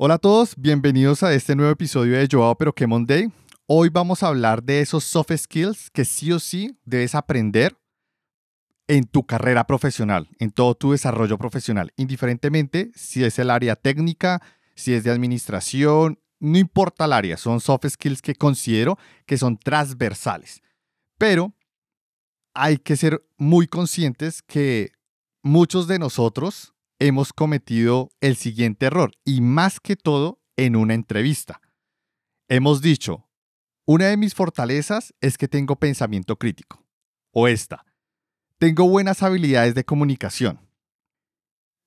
Hola a todos, bienvenidos a este nuevo episodio de Joao Pero que Monday. Hoy vamos a hablar de esos soft skills que sí o sí debes aprender en tu carrera profesional, en todo tu desarrollo profesional, indiferentemente si es el área técnica, si es de administración, no importa el área, son soft skills que considero que son transversales. Pero hay que ser muy conscientes que muchos de nosotros hemos cometido el siguiente error, y más que todo en una entrevista. Hemos dicho, una de mis fortalezas es que tengo pensamiento crítico. O esta, tengo buenas habilidades de comunicación.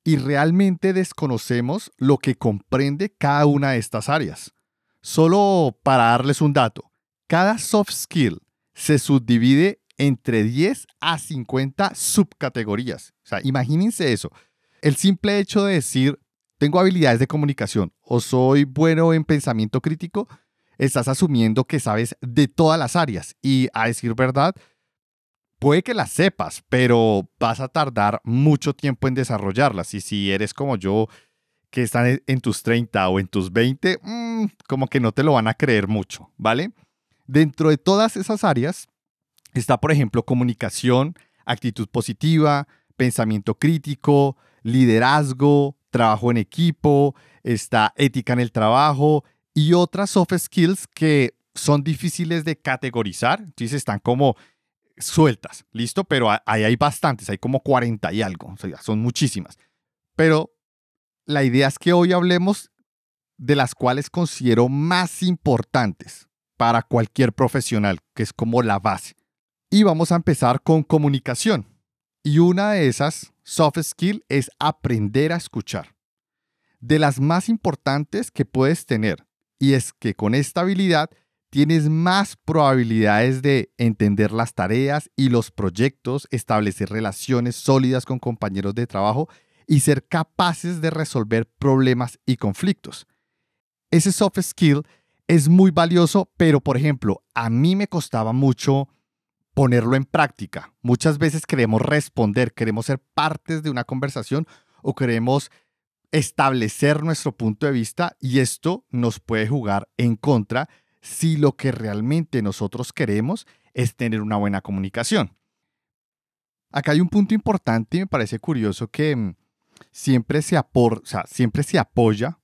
Y realmente desconocemos lo que comprende cada una de estas áreas. Solo para darles un dato, cada soft skill se subdivide entre 10 a 50 subcategorías. O sea, imagínense eso. El simple hecho de decir, tengo habilidades de comunicación o soy bueno en pensamiento crítico, estás asumiendo que sabes de todas las áreas. Y a decir verdad, puede que las sepas, pero vas a tardar mucho tiempo en desarrollarlas. Y si eres como yo, que están en tus 30 o en tus 20, mm, como que no te lo van a creer mucho, ¿vale? Dentro de todas esas áreas está, por ejemplo, comunicación, actitud positiva, pensamiento crítico, liderazgo, trabajo en equipo, está ética en el trabajo y otras soft skills que son difíciles de categorizar, entonces están como sueltas, ¿listo? Pero ahí hay bastantes, hay como 40 y algo, o sea, son muchísimas. Pero la idea es que hoy hablemos de las cuales considero más importantes para cualquier profesional, que es como la base. Y vamos a empezar con comunicación. Y una de esas soft skill es aprender a escuchar. De las más importantes que puedes tener. Y es que con esta habilidad tienes más probabilidades de entender las tareas y los proyectos, establecer relaciones sólidas con compañeros de trabajo y ser capaces de resolver problemas y conflictos. Ese soft skill es muy valioso, pero por ejemplo, a mí me costaba mucho ponerlo en práctica. Muchas veces queremos responder, queremos ser partes de una conversación o queremos establecer nuestro punto de vista y esto nos puede jugar en contra si lo que realmente nosotros queremos es tener una buena comunicación. Acá hay un punto importante y me parece curioso que mm, siempre se, siempre se apoya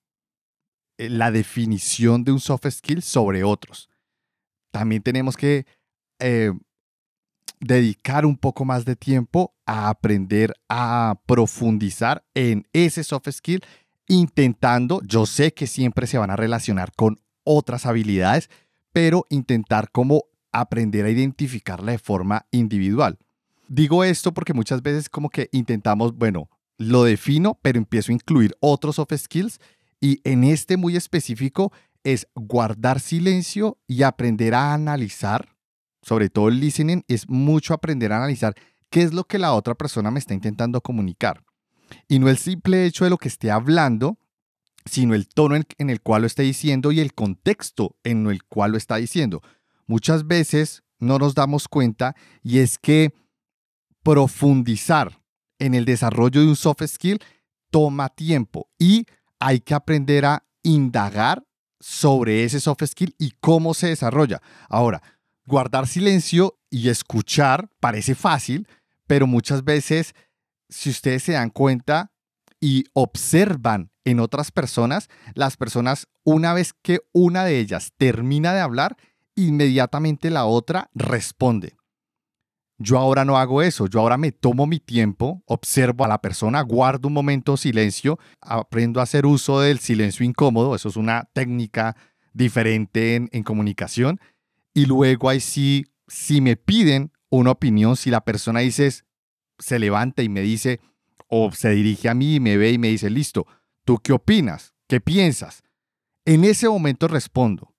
eh, la definición de un soft skill sobre otros. También tenemos que eh, dedicar un poco más de tiempo a aprender a profundizar en ese soft skill, intentando, yo sé que siempre se van a relacionar con otras habilidades, pero intentar como aprender a identificarla de forma individual. Digo esto porque muchas veces como que intentamos, bueno, lo defino, pero empiezo a incluir otros soft skills y en este muy específico es guardar silencio y aprender a analizar sobre todo el listening, es mucho aprender a analizar qué es lo que la otra persona me está intentando comunicar. Y no el simple hecho de lo que esté hablando, sino el tono en, el cual lo está diciendo y el contexto en el cual lo está diciendo. Muchas veces no nos damos cuenta y es que profundizar en el desarrollo de un soft skill toma tiempo y hay que aprender a indagar sobre ese soft skill y cómo se desarrolla. Ahora, guardar silencio y escuchar parece fácil, pero muchas veces, si ustedes se dan cuenta y observan en otras personas, las personas, una vez que una de ellas termina de hablar, inmediatamente la otra responde. Yo ahora no hago eso, yo ahora me tomo mi tiempo, observo a la persona, guardo un momento silencio, aprendo a hacer uso del silencio incómodo, eso es una técnica diferente en, en comunicación, y luego ahí sí, si me piden una opinión, si la persona dice, se levanta y me dice, o se dirige a mí y me ve y me dice, listo, ¿tú qué opinas? ¿Qué piensas? En ese momento respondo,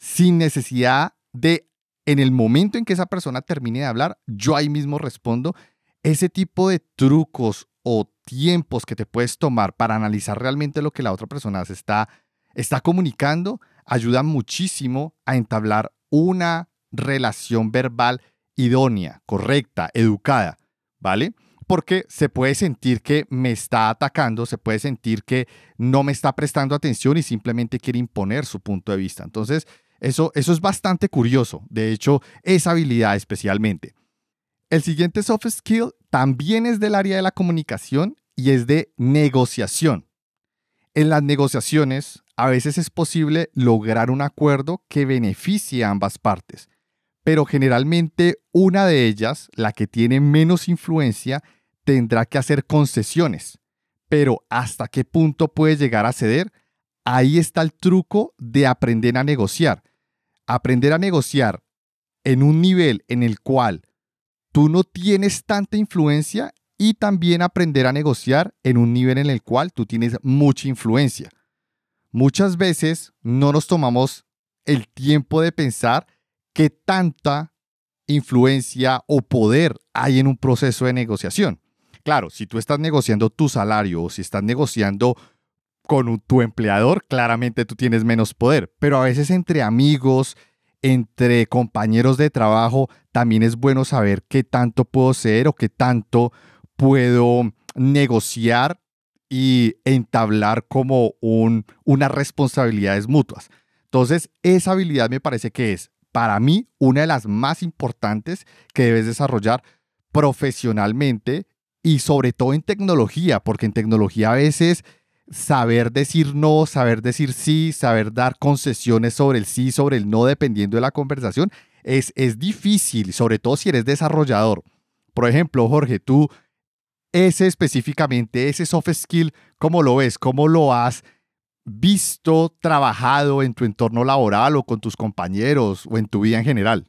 sin necesidad de, en el momento en que esa persona termine de hablar, yo ahí mismo respondo. Ese tipo de trucos o tiempos que te puedes tomar para analizar realmente lo que la otra persona se está, está comunicando ayuda muchísimo a entablar una relación verbal idónea, correcta, educada, ¿vale? porque se puede sentir que me está atacando, se puede sentir que no me está prestando atención y simplemente quiere imponer su punto de vista. Entonces, eso, eso es bastante curioso, de hecho, esa habilidad especialmente. El siguiente soft skill también es del área de la comunicación y es de negociación. En las negociaciones, a veces es posible lograr un acuerdo que beneficie a ambas partes, pero generalmente una de ellas, la que tiene menos influencia, tendrá que hacer concesiones. Pero hasta qué punto puede llegar a ceder, ahí está el truco de aprender a negociar. Aprender a negociar en un nivel en el cual tú no tienes tanta influencia y también aprender a negociar en un nivel en el cual tú tienes mucha influencia. Muchas veces no nos tomamos el tiempo de pensar qué tanta influencia o poder hay en un proceso de negociación. Claro, si tú estás negociando tu salario o si estás negociando con tu empleador, claramente tú tienes menos poder, pero a veces entre amigos, entre compañeros de trabajo, también es bueno saber qué tanto puedo ser o qué tanto puedo negociar y entablar como un, unas responsabilidades mutuas. Entonces, esa habilidad me parece que es, para mí, una de las más importantes que debes desarrollar profesionalmente y sobre todo en tecnología, porque en tecnología a veces saber decir no, saber decir sí, saber dar concesiones sobre el sí, sobre el no, dependiendo de la conversación, es, es difícil, sobre todo si eres desarrollador. Por ejemplo, Jorge, tú ese específicamente, ese soft skill, ¿cómo lo ves? ¿Cómo lo has visto, trabajado en tu entorno laboral o con tus compañeros o en tu vida en general?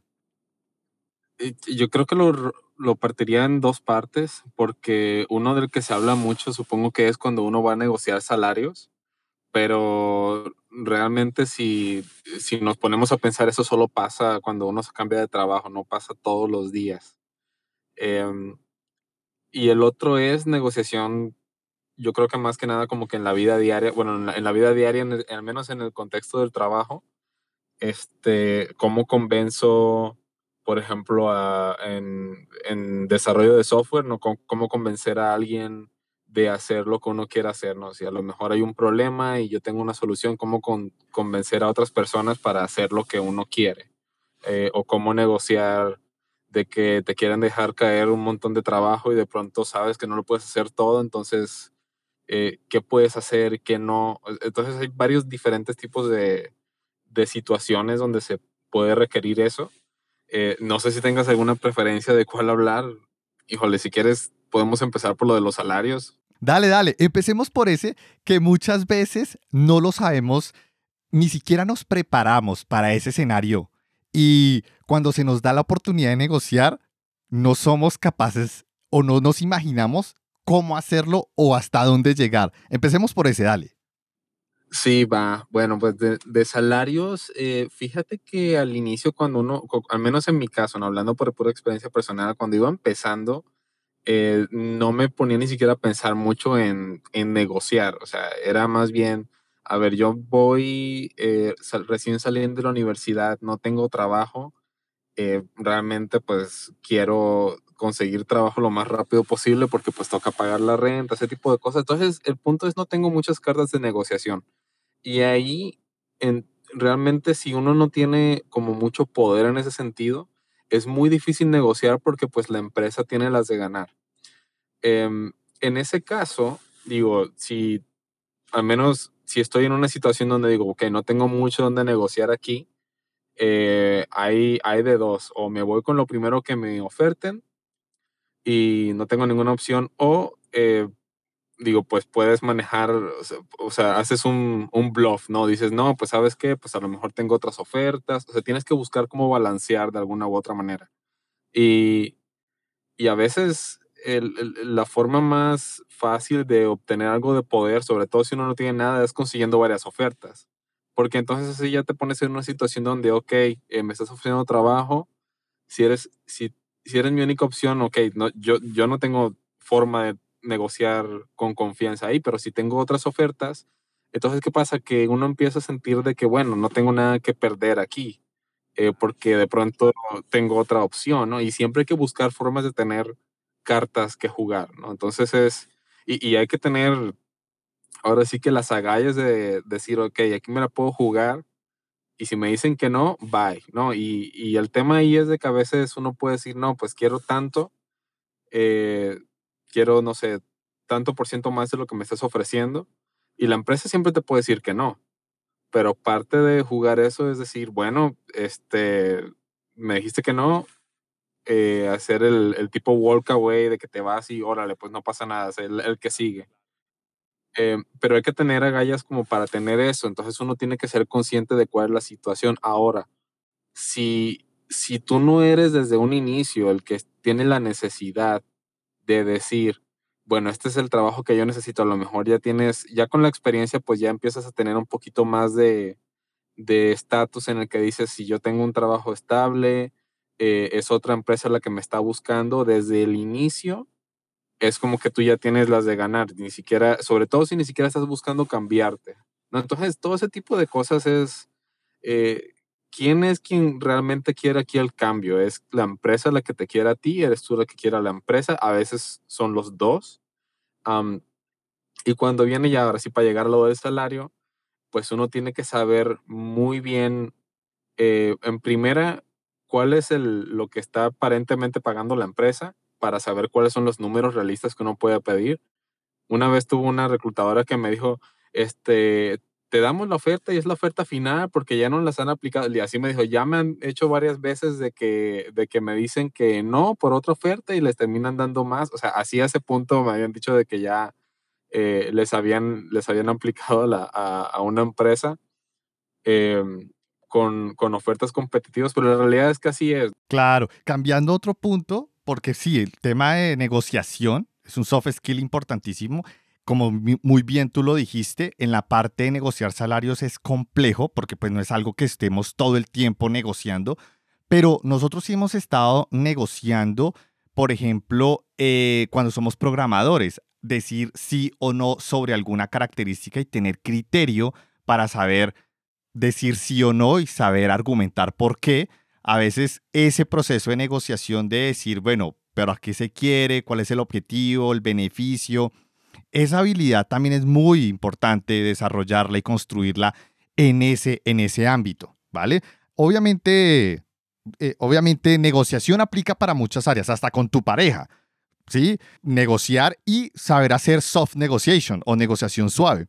Yo creo que lo, lo partiría en dos partes, porque uno del que se habla mucho supongo que es cuando uno va a negociar salarios, pero realmente si, si nos ponemos a pensar eso solo pasa cuando uno se cambia de trabajo, no pasa todos los días. Em, y el otro es negociación, yo creo que más que nada como que en la vida diaria, bueno, en la, vida diaria, al menos en el contexto del trabajo, este, cómo convenzo, por ejemplo, en, en, desarrollo de software, ¿no? cómo convencer a alguien de hacer lo que uno quiere hacer, ¿no? Si a lo mejor hay un problema y yo tengo una solución, cómo convencer a otras personas para hacer lo que uno quiere, eh, o cómo negociar de que te quieren dejar caer un montón de trabajo y de pronto sabes que no lo puedes hacer todo, entonces, eh, ¿qué puedes hacer? ¿Qué no? Entonces hay varios diferentes tipos de, de situaciones donde se puede requerir eso. Eh, no sé si tengas alguna preferencia de cuál hablar. Híjole, si quieres, podemos empezar por lo de los salarios. Dale, dale, empecemos por ese que muchas veces no lo sabemos, ni siquiera nos preparamos para ese escenario y cuando se nos da la oportunidad de negociar, no somos capaces o no nos imaginamos cómo hacerlo o hasta dónde llegar. Empecemos por ese, dale. Sí, va. Bueno, pues de, salarios, eh, fíjate que al inicio cuando uno, al menos en mi caso, no hablando por pura experiencia personal, cuando iba empezando, eh, no me ponía ni siquiera a pensar mucho en, negociar. O sea, era más bien, a ver, yo voy eh, recién saliendo de la universidad, no tengo trabajo, eh, realmente pues quiero conseguir trabajo lo más rápido posible porque pues toca pagar la renta, ese tipo de cosas. Entonces el punto es no tengo muchas cartas de negociación. Y ahí en, realmente si uno no tiene como mucho poder en ese sentido, es muy difícil negociar porque pues la empresa tiene las de ganar. Em, en ese caso, digo, si al menos si estoy en una situación donde digo, ok, no tengo mucho donde negociar aquí, eh, hay, hay de dos, o me voy con lo primero que me oferten y no tengo ninguna opción, o eh, digo, pues puedes manejar, o sea, haces un, un, bluff, ¿no? Dices, no, pues sabes qué, pues a lo mejor tengo otras ofertas, o sea, tienes que buscar cómo balancear de alguna u otra manera. Y, y a veces la forma más fácil de obtener algo de poder, sobre todo si uno no tiene nada, es consiguiendo varias ofertas. Porque entonces así ya te pones en una situación donde, ok, eh, me estás ofreciendo trabajo, si eres, si, si eres mi única opción, ok, no, yo, yo no tengo forma de negociar con confianza ahí, pero si tengo otras ofertas, entonces, ¿qué pasa? Que uno empieza a sentir de que, bueno, no tengo nada que perder aquí, eh, porque de pronto tengo otra opción, ¿no? Y siempre hay que buscar formas de tener cartas que jugar, ¿no? Entonces es, y, y hay que tener, ahora sí que las agallas de decir, ok, aquí me la puedo jugar, y si me dicen que no, bye, ¿no? Y, y, el tema ahí es de que a veces uno puede decir, no, pues quiero tanto, eh, quiero, no sé, tanto por ciento más de lo que me estás ofreciendo, y la empresa siempre te puede decir que no. Pero parte de jugar eso es decir, bueno, este, me dijiste que no, eh, hacer el, el, tipo walk away de que te vas y órale, pues no pasa nada, es el, el que sigue. Eh, pero hay que tener agallas como para tener eso, entonces uno tiene que ser consciente de cuál es la situación. Ahora, si, si tú no eres desde un inicio el que tiene la necesidad de decir, bueno, este es el trabajo que yo necesito, a lo mejor ya tienes, ya con la experiencia, pues ya empiezas a tener un poquito más de estatus en el que dices, si yo tengo un trabajo estable, eh, es otra empresa la que me está buscando desde el inicio, es como que tú ya tienes las de ganar, ni siquiera, sobre todo si ni siquiera estás buscando cambiarte. ¿no? Entonces, todo ese tipo de cosas es, eh, ¿quién es quien realmente quiere aquí el cambio? ¿Es la empresa la que te quiere a ti? ¿Eres tú la que quiere a la empresa? A veces son los dos. y cuando viene ya, ahora sí, para llegar a lo del salario, pues uno tiene que saber muy bien, eh, en primera, cuál es el, lo que está aparentemente pagando la empresa para saber cuáles son los números realistas que uno puede pedir. Una vez tuvo una reclutadora que me dijo, este, te damos la oferta y es la oferta final porque ya no las han aplicado. Y así me dijo, ya me han hecho varias veces de que, de que me dicen que no por otra oferta y les terminan dando más. O sea, así a ese punto me habían dicho de que ya eh, les, habían, les habían aplicado la, a, a, una empresa. Eh, con, con, ofertas competitivas, pero la realidad es que así es. Claro, cambiando otro punto, porque sí, el tema de negociación es un soft skill importantísimo como muy bien tú lo dijiste, en la parte de negociar salarios es complejo porque pues no es algo que estemos todo el tiempo negociando, pero nosotros sí hemos estado negociando, por ejemplo, eh, cuando somos programadores, decir sí o no sobre alguna característica y tener criterio para saber decir sí o no y saber argumentar por qué. A veces ese proceso de negociación de decir, bueno, pero a qué se quiere, cuál es el objetivo, el beneficio, esa habilidad también es muy importante desarrollarla y construirla en ese, en ese ámbito, ¿vale? Obviamente, eh, obviamente negociación aplica para muchas áreas, hasta con tu pareja, ¿sí? Negociar y saber hacer soft negotiation o negociación suave.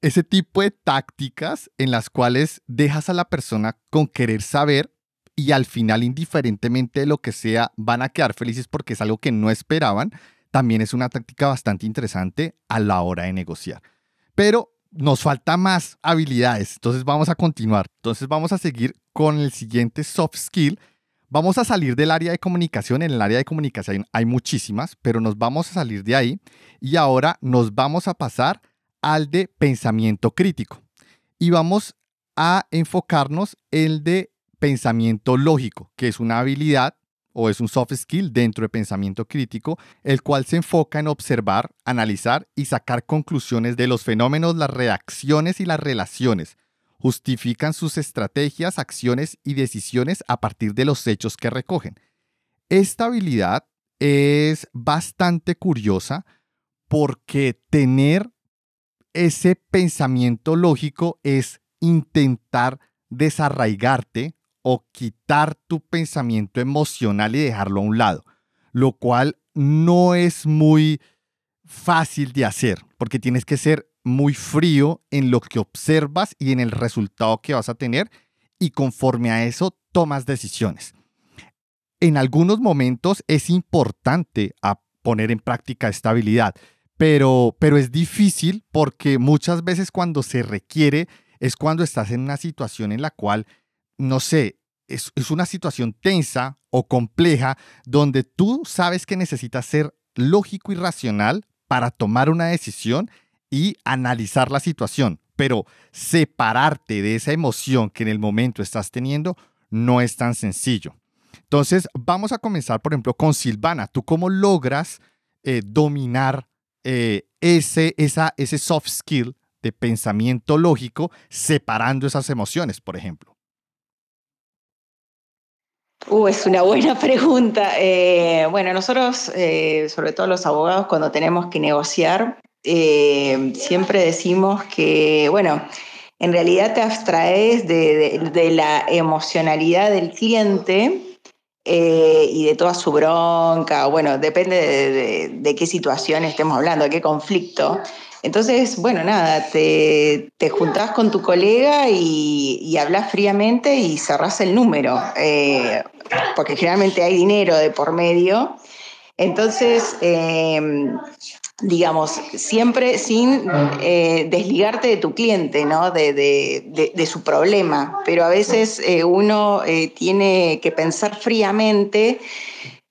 Ese tipo de tácticas en las cuales dejas a la persona con querer saber y al final, indiferentemente de lo que sea, van a quedar felices porque es algo que no esperaban también es una táctica bastante interesante a la hora de negociar. Pero nos falta más habilidades, entonces vamos a continuar. Entonces vamos a seguir con el siguiente soft skill. Vamos a salir del área de comunicación. En el área de comunicación hay muchísimas, pero nos vamos a salir de ahí y ahora nos vamos a pasar al de pensamiento crítico. Y vamos a enfocarnos en el de pensamiento lógico, que es una habilidad o es un soft skill dentro de pensamiento crítico, el cual se enfoca en observar, analizar y sacar conclusiones de los fenómenos, las reacciones y las relaciones. Justifican sus estrategias, acciones y decisiones a partir de los hechos que recogen. Esta habilidad es bastante curiosa porque tener ese pensamiento lógico es intentar desarraigarte o quitar tu pensamiento emocional y dejarlo a un lado, lo cual no es muy fácil de hacer, porque tienes que ser muy frío en lo que observas y en el resultado que vas a tener y conforme a eso tomas decisiones. En algunos momentos es importante a poner en práctica esta habilidad, pero, pero es difícil porque muchas veces cuando se requiere es cuando estás en una situación en la cual no sé, es, una situación tensa o compleja donde tú sabes que necesitas ser lógico y racional para tomar una decisión y analizar la situación, pero separarte de esa emoción que en el momento estás teniendo no es tan sencillo. Entonces, vamos a comenzar, por ejemplo, con Silvana. ¿Tú cómo logras eh, dominar eh, ese, esa, ese soft skill de pensamiento lógico separando esas emociones, por ejemplo? Uh, es una buena pregunta. Eh, bueno, nosotros, eh, sobre todo los abogados, cuando tenemos que negociar, eh, siempre decimos que, bueno, en realidad te abstraes de, la emocionalidad del cliente y de toda su bronca, bueno, depende de, qué situación estemos hablando, de qué conflicto. Entonces, bueno, nada, te, te juntás con tu colega y, hablas fríamente y cerrás el número porque generalmente hay dinero de por medio. Entonces, eh, digamos, siempre sin eh, desligarte de tu cliente, ¿no? De, su problema. Pero a veces eh, uno tiene que pensar fríamente,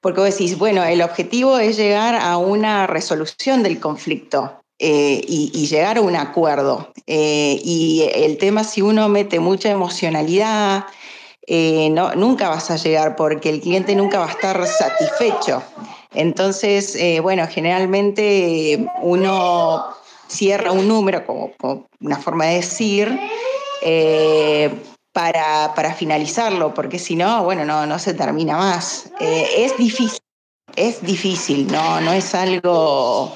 porque vos decís, bueno, el objetivo es llegar a una resolución del conflicto. Y, y, llegar a un acuerdo. y el tema, si uno mete mucha emocionalidad, eh, no, nunca vas a llegar porque el cliente nunca va a estar satisfecho. Entonces, eh, bueno, generalmente uno cierra un número, como, una forma de decir, eh, para, para, finalizarlo, porque si no, bueno, no, no se termina más. es difícil, es difícil, no, no es algo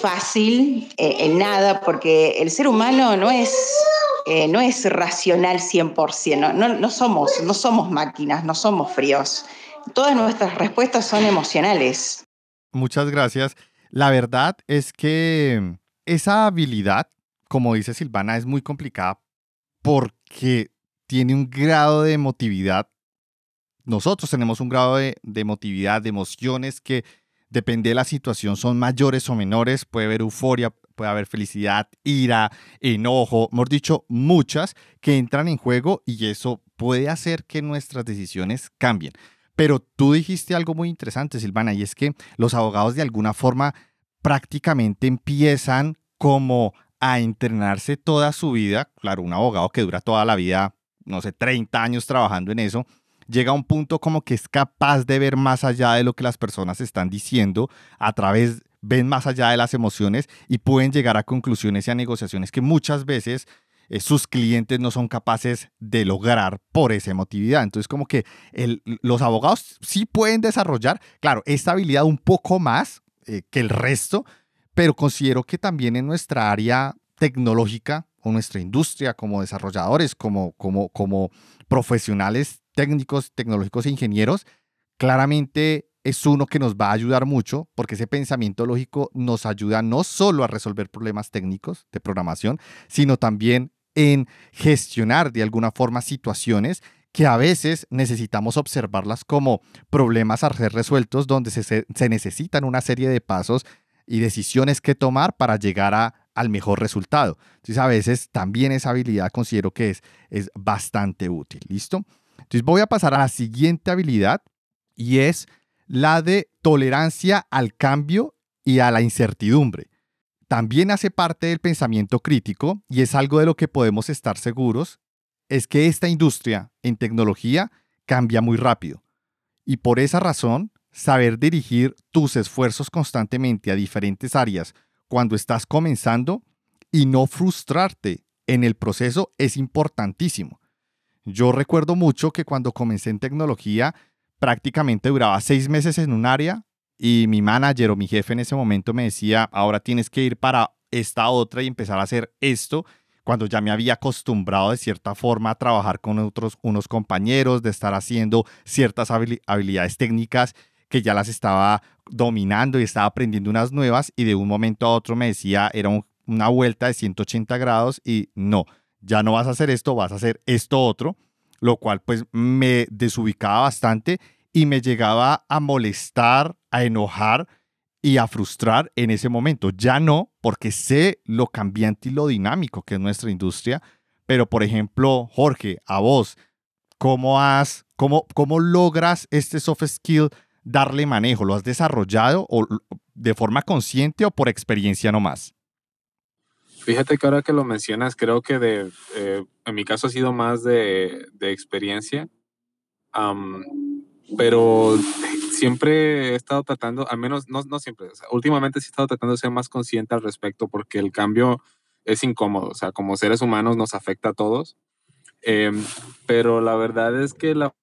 fácil en nada, porque el ser humano no es eh, no es racional 100%, no, no, somos, no somos máquinas, no somos fríos. Todas nuestras respuestas son emocionales. Muchas gracias. La verdad es que esa habilidad, como dice Silvana, es muy complicada porque tiene un grado de emotividad. Nosotros tenemos un grado de, de emotividad, de emociones que depende de la situación, son mayores o menores. Puede haber euforia, puede haber felicidad, ira, enojo, mejor dicho, muchas que entran en juego y eso puede hacer que nuestras decisiones cambien. Pero tú dijiste algo muy interesante, Silvana, y es que los abogados de alguna forma prácticamente empiezan como a entrenarse toda su vida. Claro, un abogado que dura toda la vida, no sé, 30 años trabajando en eso, llega a un punto como que es capaz de ver más allá de lo que las personas están diciendo a través ven más allá de las emociones y pueden llegar a conclusiones y a negociaciones que muchas veces eh, sus clientes no son capaces de lograr por esa emotividad. Entonces, como que los abogados sí pueden desarrollar, claro, esta habilidad un poco más eh, que el resto, pero considero que también en nuestra área tecnológica o nuestra industria como desarrolladores, como, como, como profesionales técnicos, tecnológicos e ingenieros, claramente es uno que nos va a ayudar mucho porque ese pensamiento lógico nos ayuda no solo a resolver problemas técnicos de programación, sino también en gestionar de alguna forma situaciones que a veces necesitamos observarlas como problemas a ser resueltos donde se, necesitan una serie de pasos y decisiones que tomar para llegar a, al mejor resultado. Entonces a veces también esa habilidad considero que es, es bastante útil. ¿Listo? Entonces voy a pasar a la siguiente habilidad y es la de tolerancia al cambio y a la incertidumbre. También hace parte del pensamiento crítico y es algo de lo que podemos estar seguros, es que esta industria en tecnología cambia muy rápido. Y por esa razón, saber dirigir tus esfuerzos constantemente a diferentes áreas cuando estás comenzando y no frustrarte en el proceso es importantísimo. Yo recuerdo mucho que cuando comencé en tecnología, prácticamente duraba seis meses en un área y mi manager o mi jefe en ese momento me decía, ahora tienes que ir para esta otra y empezar a hacer esto, cuando ya me había acostumbrado de cierta forma a trabajar con otros unos compañeros, de estar haciendo ciertas habilidades técnicas que ya las estaba dominando y estaba aprendiendo unas nuevas y de un momento a otro me decía, era una vuelta de 180 grados y no, ya no vas a hacer esto, vas a hacer esto otro, lo cual pues me desubicaba bastante y me llegaba a molestar, a enojar y a frustrar en ese momento. Ya no, porque sé lo cambiante y lo dinámico que es nuestra industria, pero por ejemplo, Jorge, a vos, ¿cómo has, cómo, cómo logras este soft skill darle manejo? ¿Lo has desarrollado o de forma consciente o por experiencia nomás? Fíjate que ahora que lo mencionas, creo que de, eh, en mi caso ha sido más de, de experiencia pero siempre he estado tratando, al menos no, no siempre, últimamente sí he estado tratando de ser más consciente al respecto porque el cambio es incómodo, o sea, como seres humanos nos afecta a todos. Em, pero la verdad es que la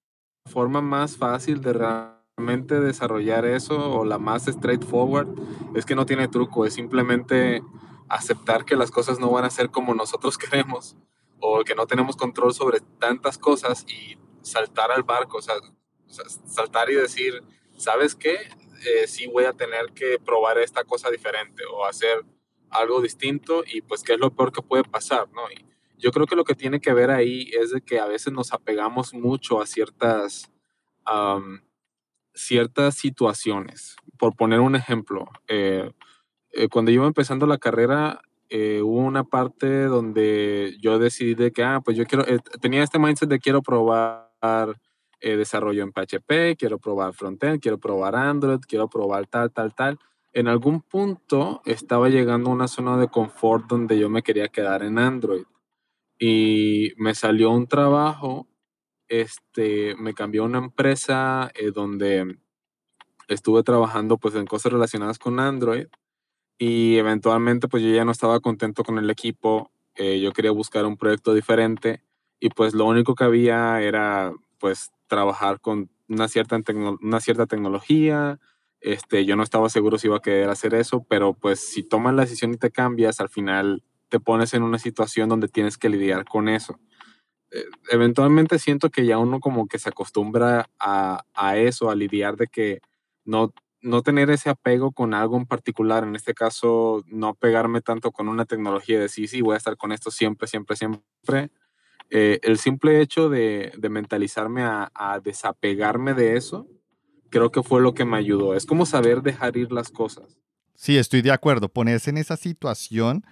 forma más fácil de realmente desarrollar eso o la más straightforward es que no tiene truco, es simplemente aceptar que las cosas no van a ser como nosotros queremos o que no tenemos control sobre tantas cosas y saltar al barco, o sea, saltar y decir, ¿sabes qué? Eh, sí voy a tener que probar esta cosa diferente o hacer algo distinto y pues qué es lo peor que puede pasar, ¿no? Y yo creo que lo que tiene que ver ahí es de que a veces nos apegamos mucho a ciertas, ciertas situaciones. Por poner un ejemplo, eh, eh, cuando yo iba empezando la carrera, hubo una parte donde yo decidí de que, ah, pues yo quiero, tenía este mindset de quiero probar eh, desarrollo en PHP, quiero probar frontend, quiero probar Android, quiero probar tal, tal, tal. En algún punto estaba llegando a una zona de confort donde yo me quería quedar en Android. Y me salió un trabajo, este, me cambió una empresa eh, donde estuve trabajando pues en cosas relacionadas con Android y eventualmente pues yo ya no estaba contento con el equipo, eh, yo quería buscar un proyecto diferente y pues lo único que había era pues trabajar con una cierta, una cierta tecnología. Este, yo no estaba seguro si iba a querer hacer eso, pero pues si tomas la decisión y te cambias, al final te pones en una situación donde tienes que lidiar con eso. Eh, eventualmente siento que ya uno como que se acostumbra a, a, eso, a lidiar de que no, no tener ese apego con algo en particular, en este caso no pegarme tanto con una tecnología de sí, sí, voy a estar con esto siempre, siempre, siempre, eh, el simple hecho de, mentalizarme a, desapegarme de eso, creo que fue lo que me ayudó. Es como saber dejar ir las cosas. Sí, estoy de acuerdo. Ponerse en esa situación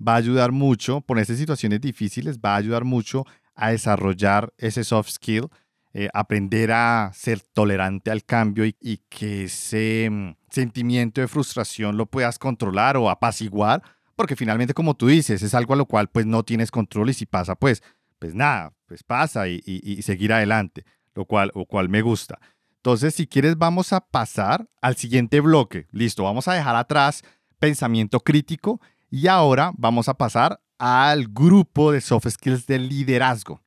va a ayudar mucho, ponerse en situaciones difíciles va a ayudar mucho a desarrollar ese soft skill, eh, aprender a ser tolerante al cambio y, y que ese mm, sentimiento de frustración lo puedas controlar o apaciguar, porque finalmente, como tú dices, es algo a lo cual pues no tienes control y si pasa, pues pues nada, pues pasa y, seguir adelante, lo cual, lo cual me gusta. Entonces, si quieres, vamos a pasar al siguiente bloque. Listo, vamos a dejar atrás pensamiento crítico y ahora vamos a pasar al grupo de soft skills de liderazgo.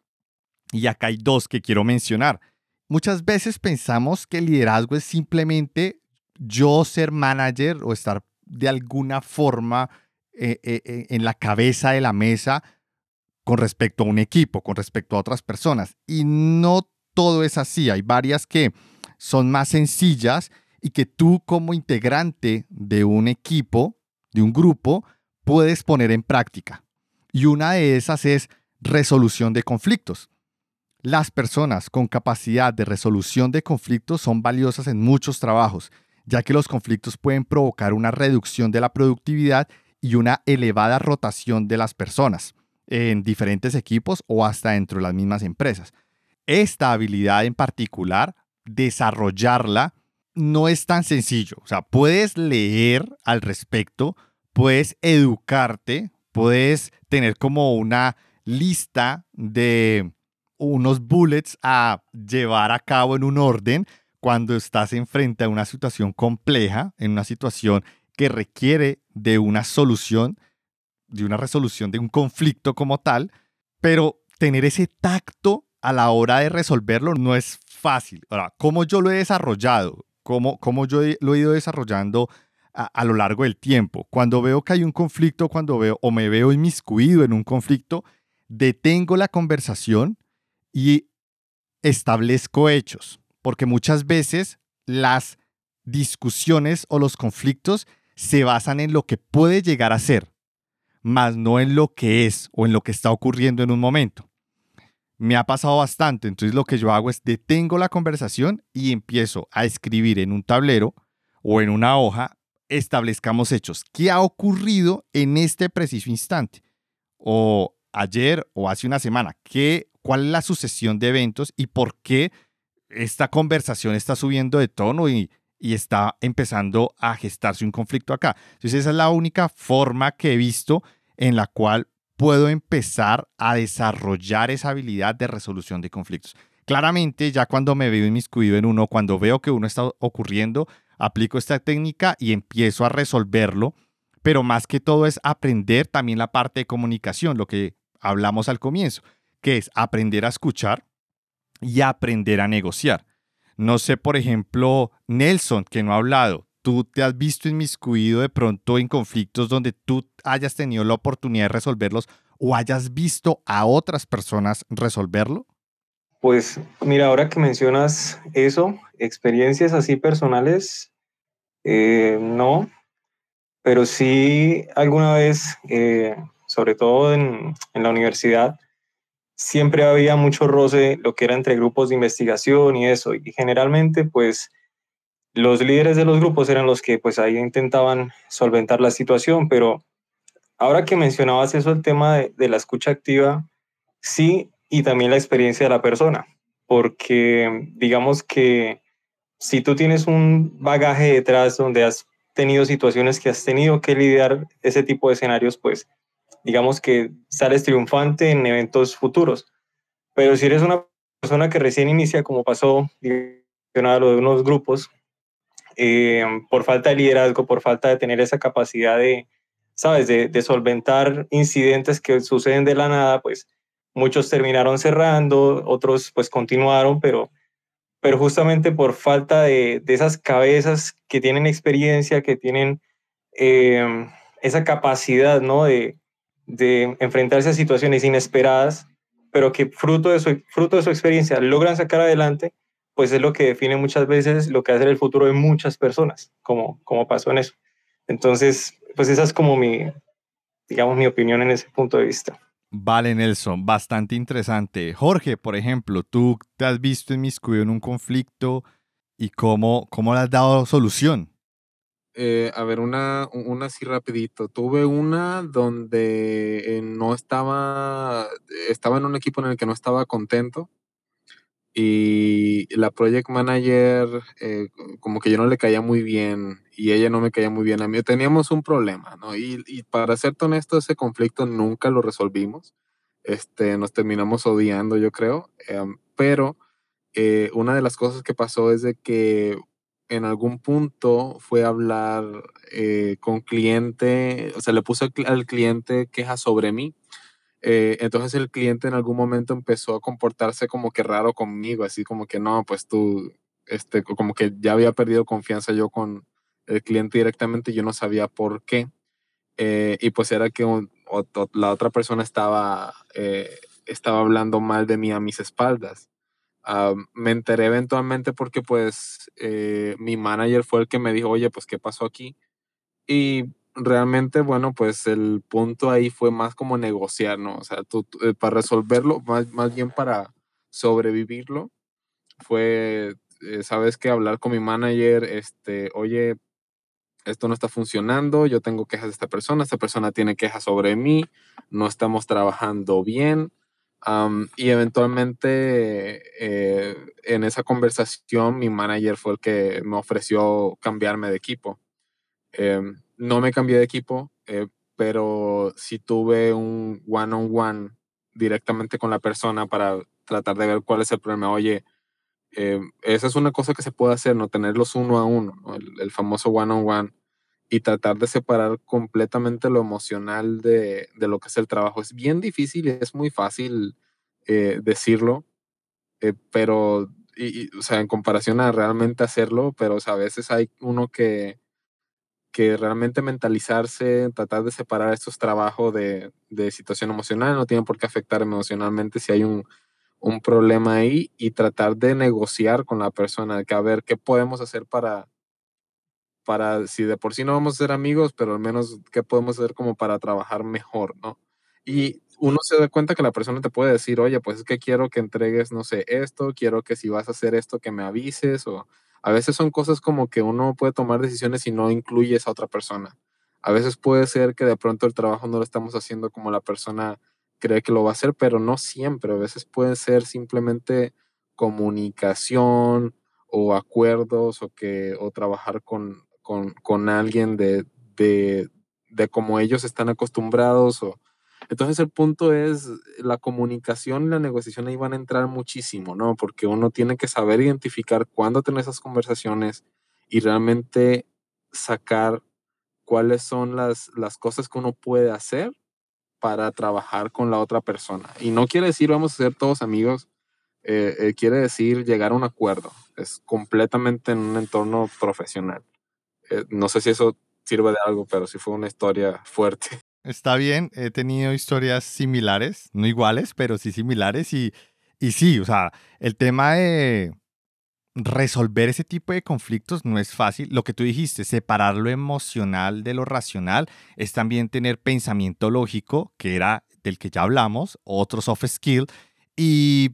Y acá hay dos que quiero mencionar. Muchas veces pensamos que el liderazgo es simplemente yo ser manager o estar de alguna forma eh, eh, eh, en la cabeza de la mesa con respecto a un equipo, con respecto a otras personas. Y no todo es así. Hay varias que son más sencillas y que tú como integrante de un equipo, de un grupo, puedes poner en práctica. Y una de esas es resolución de conflictos. Las personas con capacidad de resolución de conflictos son valiosas en muchos trabajos, ya que los conflictos pueden provocar una reducción de la productividad y una elevada rotación de las personas en diferentes equipos o hasta dentro de las mismas empresas. Esta habilidad en particular, desarrollarla no es tan sencillo. O sea, puedes leer al respecto, puedes educarte, puedes tener como una lista de unos bullets a llevar a cabo en un orden cuando estás enfrente a una situación compleja, en una situación que requiere de una solución de una resolución de un conflicto como tal, pero tener ese tacto a la hora de resolverlo no es fácil. Ahora, ¿cómo yo lo he desarrollado? ¿Cómo, cómo yo lo he ido desarrollando a, a, lo largo del tiempo? Cuando veo que hay un conflicto, cuando veo o me veo inmiscuido en un conflicto, detengo la conversación y establezco hechos, porque muchas veces las discusiones o los conflictos se basan en lo que puede llegar a ser, más no en lo que es o en lo que está ocurriendo en un momento. Me ha pasado bastante, entonces lo que yo hago es detengo la conversación y empiezo a escribir en un tablero o en una hoja, establezcamos hechos. ¿Qué ha ocurrido en este preciso instante? O ayer o hace una semana. ¿Qué, ¿Cuál es la sucesión de eventos y por qué esta conversación está subiendo de tono y, está empezando a gestarse un conflicto acá. Entonces esa es la única forma que he visto en la cual puedo empezar a desarrollar esa habilidad de resolución de conflictos. Claramente, ya cuando me veo inmiscuido en uno, cuando veo que uno está ocurriendo, aplico esta técnica y empiezo a resolverlo, pero más que todo es aprender también la parte de comunicación, lo que hablamos al comienzo, que es aprender a escuchar, y aprender a negociar. No sé, por ejemplo, Nelson, que no ha hablado, ¿tú te has visto inmiscuido de pronto en conflictos donde tú hayas tenido la oportunidad de resolverlos o hayas visto a otras personas resolverlo? Pues mira, ahora que mencionas eso, experiencias así personales, eh, no, pero sí alguna vez, eh, sobre todo en, en, la universidad, siempre había mucho roce lo que era entre grupos de investigación y eso, y generalmente pues los líderes de los grupos eran los que pues ahí intentaban solventar la situación, pero ahora que mencionabas eso, el tema de, de la escucha activa, sí y también la experiencia de la persona, porque digamos que si tú tienes un bagaje detrás donde has tenido situaciones que has tenido que lidiar ese tipo de escenarios, pues digamos que sales triunfante en eventos futuros. Pero si eres una persona que recién inicia, como pasó, lo de unos grupos, eh, por falta de liderazgo, por falta de tener esa capacidad de, ¿sabes?, de, de solventar incidentes que suceden de la nada, pues Muchos terminaron cerrando, otros pues continuaron, pero, pero justamente por falta de, de esas cabezas que tienen experiencia, que tienen eh, esa capacidad ¿no? de, de enfrentarse a situaciones inesperadas, pero que fruto de, su, fruto de su experiencia logran sacar adelante, pues es lo que define muchas veces lo que hace el futuro de muchas personas, como, como pasó en eso. Entonces, pues esa es como mi, digamos, mi opinión en ese punto de vista. Vale, Nelson, bastante interesante. Jorge, por ejemplo, tú te has visto inmiscuido en un conflicto y cómo, cómo le has dado solución. Eh, a ver, una, una así rapidito. Tuve una donde eh, no estaba, estaba en un equipo en el que no estaba contento y la project manager eh, como que yo no le caía muy bien y ella no me caía muy bien a mí. Teníamos un problema, ¿no? Y, y para ser honesto, ese conflicto nunca lo resolvimos. Este, nos terminamos odiando, yo creo. Em, pero eh, una de las cosas que pasó es de que en algún punto fue hablar eh, con cliente, o sea, le puse al cliente quejas sobre mí eh, entonces el cliente en algún momento empezó a comportarse como que raro conmigo, así como que no, pues tú, este, como que ya había perdido confianza yo con el cliente directamente, yo no sabía por qué. Eh, y pues era que la otra persona estaba, estaba hablando mal de mí a mis espaldas. Ah, me enteré eventualmente porque pues mi manager fue el que me dijo, oye, pues qué pasó aquí. Y realmente, bueno, pues el punto ahí fue más como negociar, ¿no? O sea, tú, eh, para resolverlo, más, más bien para sobrevivirlo, fue, eh, sabes que hablar con mi manager, este, oye, esto no está funcionando, yo tengo quejas de esta persona, esta persona tiene quejas sobre mí, no estamos trabajando bien. Y eventualmente eh, en esa conversación mi manager fue el que me ofreció cambiarme de equipo. Em, no me cambié de equipo, eh, pero sí tuve un one-on-one directamente con la persona para tratar de ver cuál es el problema. Oye, eh, esa es una cosa que se puede hacer, no tenerlos uno a uno, el, famoso one-on-one, y tratar de separar completamente lo emocional de, lo que es el trabajo. Es bien difícil y es muy fácil eh, decirlo, pero, o sea, en comparación a realmente hacerlo, pero a veces hay uno que que realmente mentalizarse, tratar de separar estos trabajos de, de, situación emocional, no tiene por qué afectar emocionalmente si hay un, un, problema ahí y tratar de negociar con la persona, que a ver qué podemos hacer para, para, si de por sí no vamos a ser amigos, pero al menos qué podemos hacer como para trabajar mejor, ¿no? Y uno se da cuenta que la persona te puede decir, oye, pues es que quiero que entregues, no sé, esto, quiero que si vas a hacer esto, que me avises o a veces son cosas como que uno puede tomar decisiones y no incluye a otra persona. A veces puede ser que de pronto el trabajo no lo estamos haciendo como la persona cree que lo va a hacer, pero no siempre. A veces puede ser simplemente comunicación o acuerdos o que o trabajar con, con, con alguien de, de, de cómo ellos están acostumbrados o, entonces el punto es, la comunicación y la negociación ahí van a entrar muchísimo, ¿no? Porque uno tiene que saber identificar cuándo tener esas conversaciones y realmente sacar cuáles son las, las cosas que uno puede hacer para trabajar con la otra persona. Y no quiere decir vamos a ser todos amigos, eh, quiere decir llegar a un acuerdo. Es completamente en un entorno profesional. No sé si eso sirve de algo, pero sí fue una historia fuerte. Está bien, he tenido historias similares, no iguales, pero sí similares y, y sí, o sea, el tema de resolver ese tipo de conflictos no es fácil. Lo que tú dijiste, separar lo emocional de lo racional, es también tener pensamiento lógico, que era del que ya hablamos, otro soft skill, y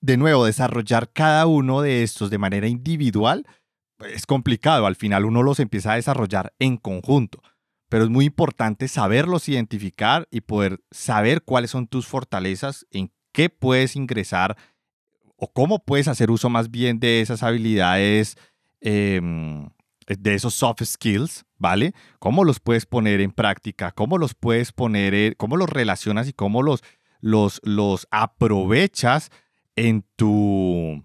de nuevo, desarrollar cada uno de estos de manera individual es complicado. Al final uno los empieza a desarrollar en conjunto, pero es muy importante saberlos identificar y poder saber cuáles son tus fortalezas, en qué puedes ingresar o cómo puedes hacer uso más bien de esas habilidades, em, de esos soft skills, ¿vale? ¿Cómo los puedes poner en práctica? ¿Cómo los puedes poner, cómo los relacionas y cómo los, los, los aprovechas en tu,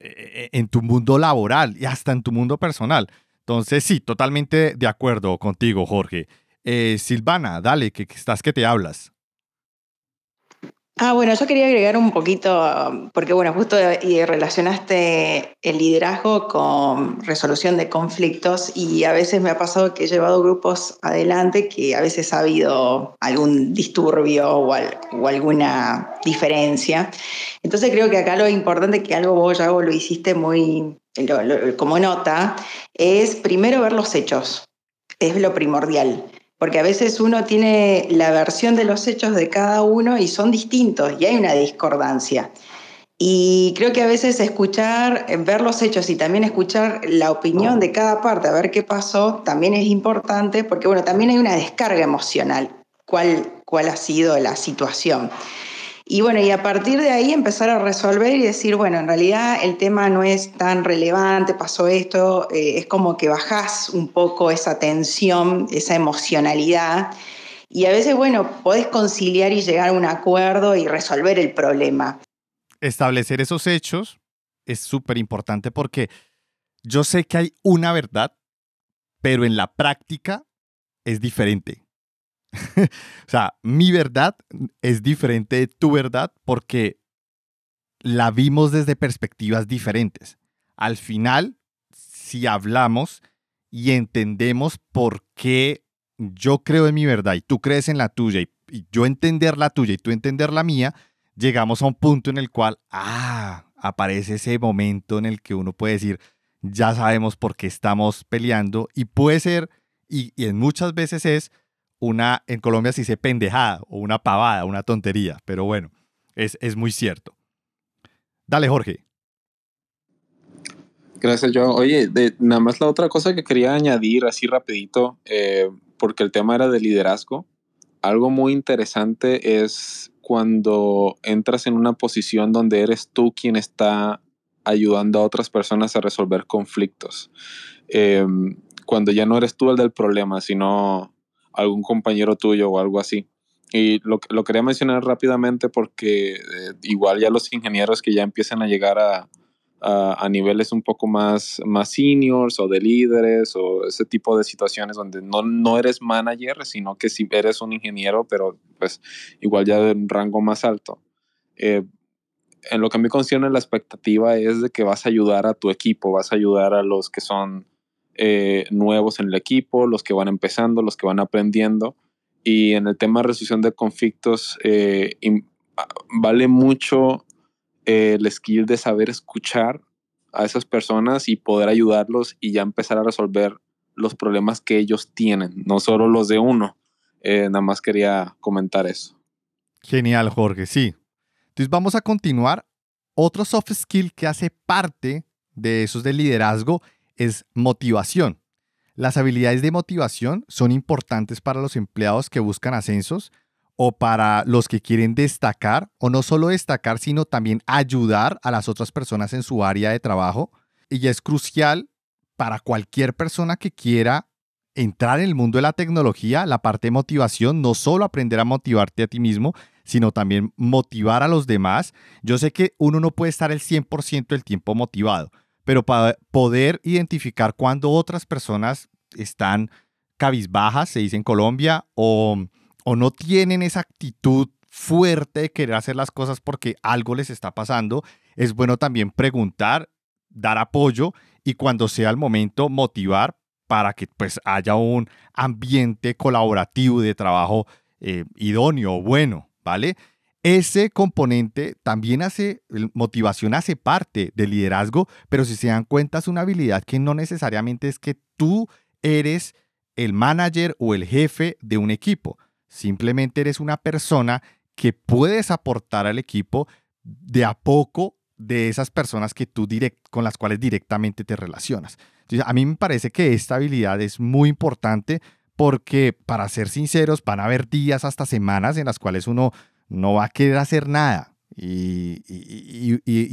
en tu mundo laboral y hasta en tu mundo personal? Entonces, sí, totalmente de acuerdo contigo, Jorge. Eh, Silvana, dale, que estás que te hablas. Ah, bueno, yo quería agregar un poquito, porque bueno, justo y relacionaste el liderazgo con resolución de conflictos y a veces me ha pasado que he llevado grupos adelante que a veces ha habido algún disturbio o, alguna diferencia. Entonces creo que acá lo importante que algo vos ya lo hiciste muy como nota es primero ver los hechos, es lo primordial porque a veces uno tiene la versión de los hechos de cada uno y son distintos y hay una discordancia. Y creo que a veces escuchar, ver los hechos y también escuchar la opinión de cada parte, a ver qué pasó, también es importante, porque bueno, también hay una descarga emocional, cuál, cuál ha sido la situación. Y bueno, y a partir de ahí empezar a resolver y decir, bueno, en realidad el tema no es tan relevante, pasó esto, eh, es como que bajás un poco esa tensión, esa emocionalidad. Y a veces, bueno, podés conciliar y llegar a un acuerdo y resolver el problema. Establecer esos hechos es súper importante porque yo sé que hay una verdad, pero en la práctica es diferente. o sea, mi verdad es diferente de tu verdad porque la vimos desde perspectivas diferentes. Al final, si hablamos y entendemos por qué yo creo en mi verdad y tú crees en la tuya y, yo entender la tuya y tú entender la mía, llegamos a un punto en el cual, ah, aparece ese momento en el que uno puede decir, ya sabemos por qué estamos peleando y puede ser, y, y muchas veces es, una, en Colombia se dice pendejada o una pavada, una tontería, pero bueno, es, es muy cierto. Dale, Jorge. Gracias, Joan. Oye, nada más la otra cosa que quería añadir así rapidito, eh, porque el tema era de liderazgo. Algo muy interesante es cuando entras en una posición donde eres tú quien está ayudando a otras personas a resolver conflictos. Eh, cuando ya no eres tú el del problema, sino algún compañero tuyo o algo así. Y lo, lo quería mencionar rápidamente porque eh, igual ya los ingenieros que ya empiezan a llegar a, a, niveles un poco más, más seniors o de líderes o ese tipo de situaciones donde no, no eres manager, sino que si eres un ingeniero, pero pues igual ya de un rango más alto. Eh, en lo que a mí concierne, la expectativa es de que vas a ayudar a tu equipo, vas a ayudar a los que son eh, nuevos en el equipo, los que van empezando, los que van aprendiendo. Y en el tema de resolución de conflictos, eh, vale mucho eh, el skill de saber escuchar a esas personas y poder ayudarlos y ya empezar a resolver los problemas que ellos tienen, no solo los de uno. nada más quería comentar eso. Genial, Jorge, sí. Entonces vamos a continuar. Otro soft skill que hace parte de esos de liderazgo es motivación. Las habilidades de motivación son importantes para los empleados que buscan ascensos o para los que quieren destacar o no solo destacar, sino también ayudar a las otras personas en su área de trabajo. Y es crucial para cualquier persona que quiera entrar en el mundo de la tecnología, la parte de motivación, no solo aprender a motivarte a ti mismo, sino también motivar a los demás. Yo sé que uno no puede estar el 100% del tiempo motivado, pero para poder identificar cuando otras personas están cabizbajas, se dice en Colombia, o, o no tienen esa actitud fuerte de querer hacer las cosas porque algo les está pasando, es bueno también preguntar, dar apoyo y cuando sea el momento motivar para que pues haya un ambiente colaborativo de trabajo eh, idóneo, bueno, ¿vale? Ese componente también hace, motivación hace parte del liderazgo, pero si se dan cuenta es una habilidad que no necesariamente es que tú eres el manager o el jefe de un equipo. Simplemente eres una persona que puedes aportar al equipo de a poco de esas personas que tú con las cuales directamente te relacionas. A mí me parece que esta habilidad es muy importante porque, para ser sinceros, van a haber días hasta semanas en las cuales uno no va a querer hacer nada. Y,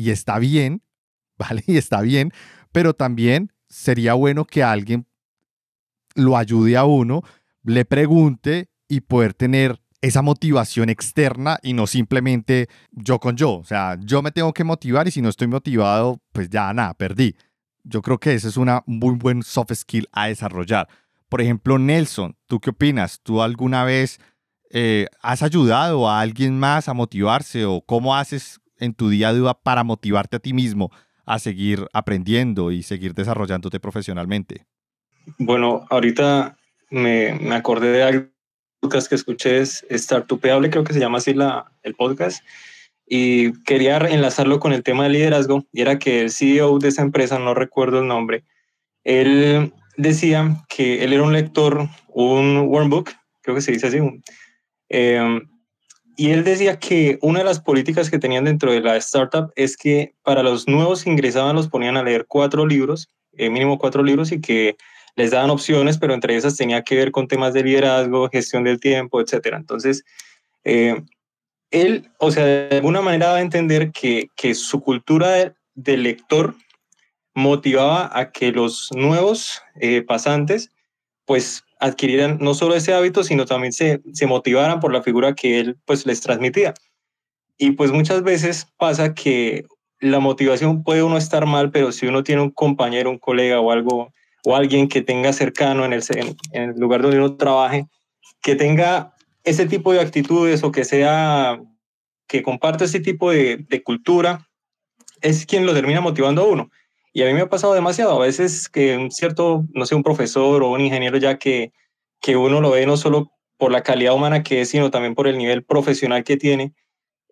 está bien, ¿vale? Y está bien, pero también sería bueno que alguien lo ayude a uno, le pregunte y poder tener esa motivación externa y no simplemente yo con yo. O sea, yo me tengo que motivar y si no estoy motivado, pues ya nada, perdí. Yo creo que ese es una muy buen soft skill a desarrollar. Por ejemplo, Nelson, ¿tú qué opinas? ¿Tú alguna vez eh, has ayudado a alguien más a motivarse o cómo haces en tu día a día para motivarte a ti mismo a seguir aprendiendo y seguir desarrollándote profesionalmente? Bueno, ahorita me, me acordé de algo que escuché, es Startupeable, creo que se llama así la, el podcast, y quería enlazarlo con el tema de liderazgo, y era que el CEO de esa empresa, no recuerdo el nombre, él decía que él era un lector, un workbook, creo que se dice así, em, y él decía que una de las políticas que tenían dentro de la startup es que para los nuevos ingresaban los ponían a leer cuatro libros, eh, mínimo cuatro libros, y que les daban opciones, pero entre esas tenía que ver con temas de liderazgo, gestión del tiempo, etcétera. Entonces, eh, él, o sea, de alguna manera va a entender que, que su cultura de, lector motivaba a que los nuevos eh, pasantes, pues, adquirieran no solo ese hábito, sino también se, se motivaran por la figura que él, pues, les transmitía. Y pues muchas veces pasa que la motivación puede uno estar mal, pero si uno tiene un compañero, un colega o algo o alguien que tenga cercano en el, en el lugar donde uno trabaje, que tenga ese tipo de actitudes o que sea, que comparte ese tipo de, de cultura, es quien lo termina motivando a uno. Y a mí me ha pasado demasiado, a veces que un cierto, no sé, un profesor o un ingeniero ya que, que uno lo ve no solo por la calidad humana que es, sino también por el nivel profesional que tiene,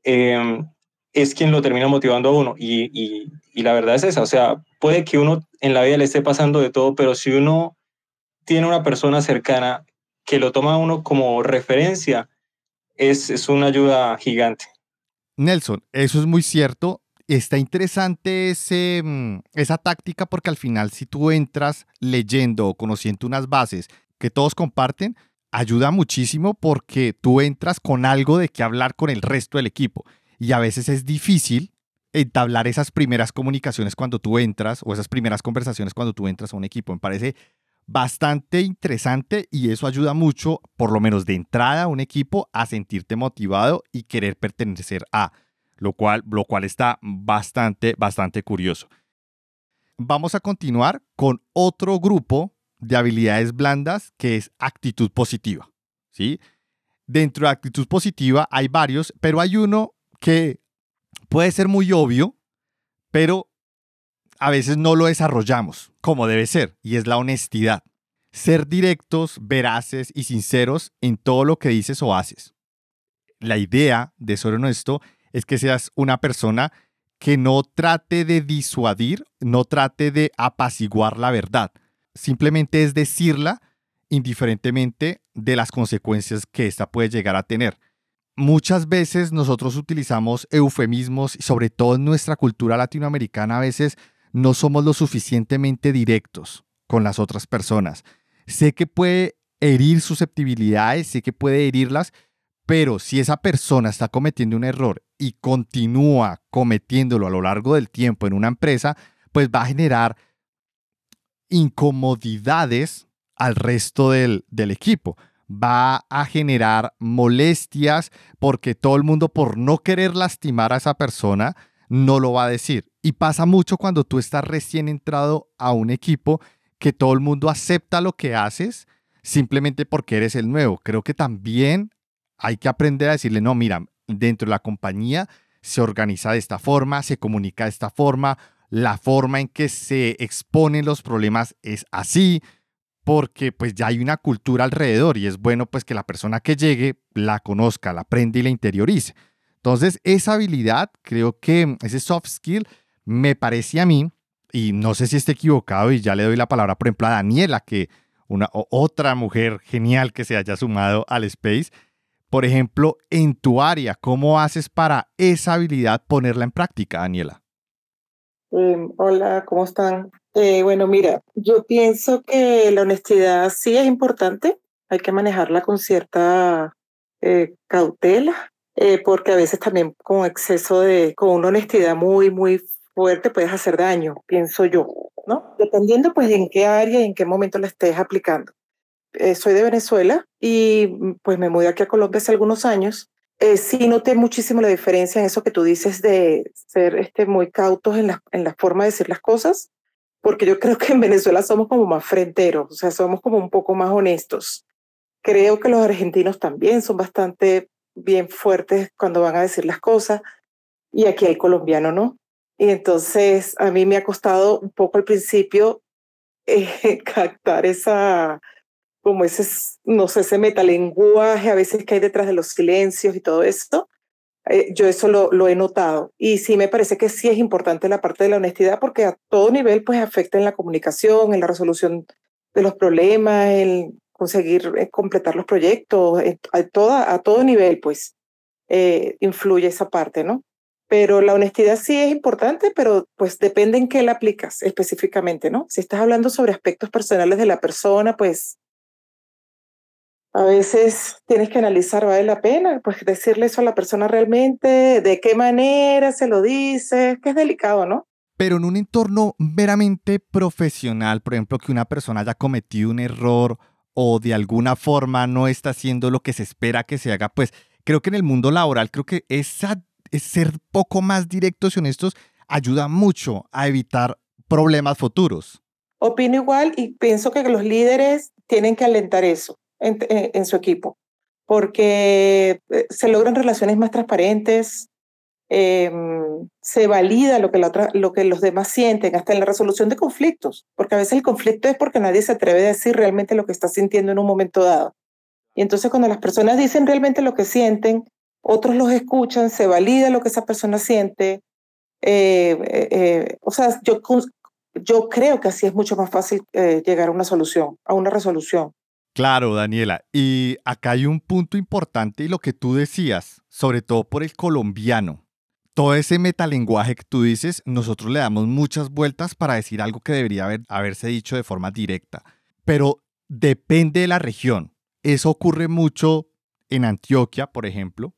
eh, es quien lo termina motivando a uno. Y, y, y, la verdad es esa, o sea, puede que uno en la vida le esté pasando de todo, pero si uno tiene una persona cercana que lo toma a uno como referencia, es, es una ayuda gigante. Nelson, eso es muy cierto. Está interesante ese, mm, esa táctica porque al final si tú entras leyendo o conociendo unas bases que todos comparten, ayuda muchísimo porque tú entras con algo de qué hablar con el resto del equipo y a veces es difícil entablar esas primeras comunicaciones cuando tú entras o esas primeras conversaciones cuando tú entras a un equipo. Me parece bastante interesante y eso ayuda mucho, por lo menos de entrada a un equipo, a sentirte motivado y querer pertenecer a, lo cual, lo cual está bastante, bastante curioso. Vamos a continuar con otro grupo de habilidades blandas que es actitud positiva. ¿sí? Dentro de actitud positiva hay varios, pero hay uno que puede ser muy obvio, pero a veces no lo desarrollamos como debe ser, y es la honestidad. Ser directos, veraces y sinceros en todo lo que dices o haces. La idea de ser honesto es que seas una persona que no trate de disuadir, no trate de apaciguar la verdad. Simplemente es decirla indiferentemente de las consecuencias que ésta puede llegar a tener muchas veces nosotros utilizamos eufemismos, sobre todo en nuestra cultura latinoamericana, a veces no somos lo suficientemente directos con las otras personas. Sé que puede herir susceptibilidades, sé que puede herirlas, pero si esa persona está cometiendo un error y continúa cometiéndolo a lo largo del tiempo en una empresa, pues va a generar incomodidades al resto del, del equipo va a generar molestias porque todo el mundo por no querer lastimar a esa persona no lo va a decir. Y pasa mucho cuando tú estás recién entrado a un equipo que todo el mundo acepta lo que haces simplemente porque eres el nuevo. Creo que también hay que aprender a decirle, no, mira, dentro de la compañía se organiza de esta forma, se comunica de esta forma, la forma en que se exponen los problemas es así, porque pues ya hay una cultura alrededor y es bueno pues que la persona que llegue la conozca, la aprenda y la interiorice. Entonces, esa habilidad, creo que ese soft skill me parece a mí, y no sé si esté equivocado y ya le doy la palabra, por ejemplo, a Daniela, que una otra mujer genial que se haya sumado al space. Por ejemplo, en tu área, ¿cómo haces para esa habilidad ponerla en práctica, Daniela? Em, hola, ¿cómo están? Eh, bueno, mira, yo pienso que la honestidad sí es importante, hay que manejarla con cierta eh, cautela, eh, porque a veces también con exceso de, con una honestidad muy, muy fuerte puedes hacer daño, pienso yo, ¿no? Dependiendo pues en qué área y en qué momento la estés aplicando. Soy de Venezuela y mm, pues me mudé aquí a Colombia hace algunos años eh, sí noté muchísimo la diferencia en eso que tú dices de ser este, muy cautos en la, en la forma de decir las cosas, porque yo creo que en Venezuela somos como más fronteros, o sea, somos como un poco más honestos. Creo que los argentinos también son bastante bien fuertes cuando van a decir las cosas, y aquí el colombiano no. Y entonces a mí me ha costado un poco al principio eh, captar esa, como ese, no sé, ese metalenguaje a veces que hay detrás de los silencios y todo esto. Eh, yo eso lo, lo, he notado y sí me parece que sí es importante la parte de la honestidad porque a todo nivel pues afecta en la comunicación, en la resolución de los problemas, en conseguir eh, completar los proyectos, a, toda, a todo nivel pues eh, influye esa parte, ¿no? Pero la honestidad sí es importante, pero pues depende en qué la aplicas específicamente, ¿no? Si estás hablando sobre aspectos personales de la persona, pues a veces tienes que analizar, ¿vale la pena? Pues decirle eso a la persona realmente, de qué manera se lo dice, que es delicado, ¿no? Pero en un entorno meramente profesional, por ejemplo, que una persona haya cometido un error o de alguna forma no está haciendo lo que se espera que se haga, pues creo que en el mundo laboral, creo que esa, es ser poco más directos y honestos ayuda mucho a evitar problemas futuros. Opino igual y pienso que los líderes tienen que alentar eso en, su equipo, porque eh, se logran relaciones más transparentes, em, se valida lo que, la lo que los demás sienten, hasta en la resolución de conflictos, porque a veces el conflicto es porque nadie se atreve a decir realmente lo que está sintiendo en un momento dado. Y entonces cuando las personas dicen realmente lo que sienten, otros los escuchan, se valida lo que esa persona siente. Eh, eh, o sea, yo creo que así es mucho más fácil llegar a una solución, a una resolución. Claro, Daniela. Y acá hay un punto importante y lo que tú decías, sobre todo por el colombiano. Todo ese metalenguaje que tú dices, nosotros le damos muchas vueltas para decir algo que debería haber, haberse dicho de forma directa. Pero depende de la región. Eso ocurre mucho en Antioquia, por ejemplo.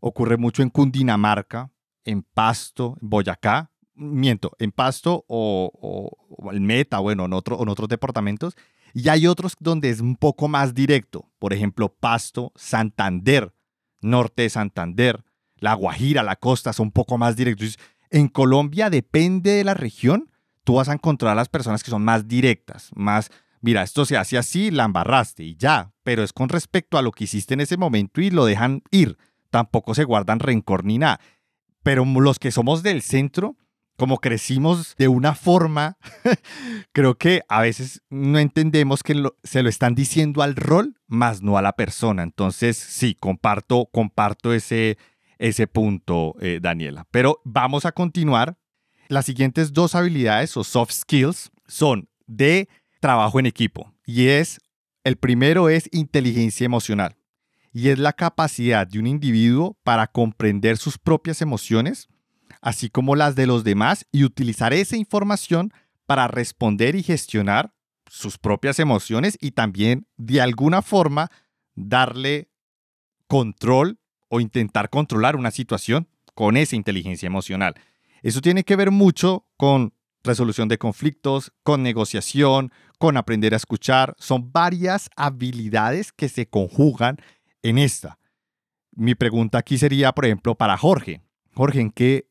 Ocurre mucho en Cundinamarca, en Pasto, en Boyacá. Miento, en Pasto o, o, el Meta, bueno, en, otro, en otros departamentos y hay otros donde es un poco más directo, por ejemplo, Pasto, Santander, norte de Santander, La Guajira, la costa, son un poco más directos. En Colombia, depende de la región, tú vas a encontrar a las personas que son más directas, más, mira, esto se hace así, la embarraste y ya, pero es con respecto a lo que hiciste en ese momento y lo dejan ir. Tampoco se guardan rencor ni nada. Pero los que somos del centro, como crecimos de una forma, creo que a veces no entendemos que se lo están diciendo al rol, más no a la persona. Entonces, sí, comparto, comparto ese, ese punto, eh, Daniela. Pero vamos a continuar. Las siguientes dos habilidades o soft skills son de trabajo en equipo. Y es, el primero es inteligencia emocional. Y es la capacidad de un individuo para comprender sus propias emociones así como las de los demás, y utilizar esa información para responder y gestionar sus propias emociones y también de alguna forma darle control o intentar controlar una situación con esa inteligencia emocional. Eso tiene que ver mucho con resolución de conflictos, con negociación, con aprender a escuchar. Son varias habilidades que se conjugan en esta. Mi pregunta aquí sería, por ejemplo, para Jorge. Jorge, ¿en qué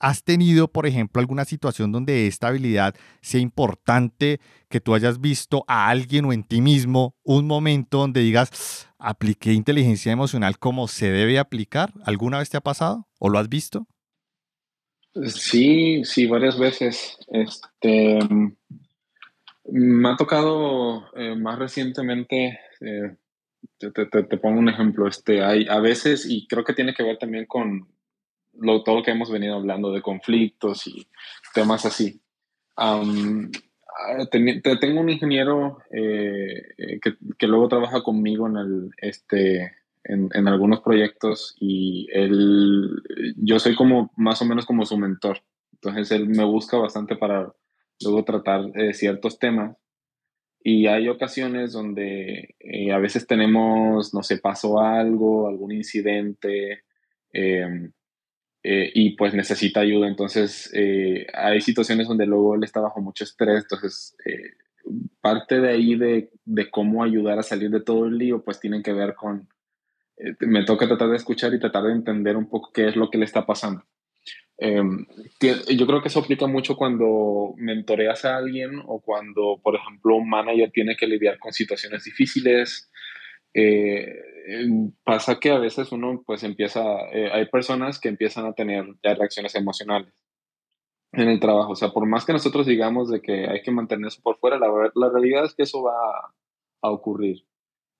¿Has tenido, por ejemplo, alguna situación donde esta habilidad sea importante, que tú hayas visto a alguien o en ti mismo un momento donde digas, apliqué inteligencia emocional como se debe aplicar? ¿Alguna vez te ha pasado o lo has visto? Sí, sí, varias veces. Este, me ha tocado eh, más recientemente, eh, te, pongo un ejemplo, este, hay a veces, y creo que tiene que ver también con lo, todo lo que hemos venido hablando de conflictos y temas así. tengo un ingeniero eh, que, que, luego trabaja conmigo en, el, este, en, en, algunos proyectos y él, yo soy como más o menos como su mentor. Entonces él me busca bastante para luego tratar eh, ciertos temas. Y hay ocasiones donde eh, a veces tenemos, no sé, pasó algo, algún incidente, em, eh, y pues necesita ayuda. Entonces, hay situaciones donde luego él está bajo mucho estrés. Entonces, parte de ahí de, de, cómo ayudar a salir de todo el lío, pues tienen que ver con, me toca tratar de escuchar y tratar de entender un poco qué es lo que le está pasando. Em, yo creo que eso aplica mucho cuando mentoreas a alguien o cuando, por ejemplo, un manager tiene que lidiar con situaciones difíciles. Eh, pasa que a veces uno pues empieza, eh, hay personas que empiezan a tener ya reacciones emocionales en el trabajo. O sea, por más que nosotros digamos de que hay que mantenerse por fuera, la, la realidad es que eso va a ocurrir.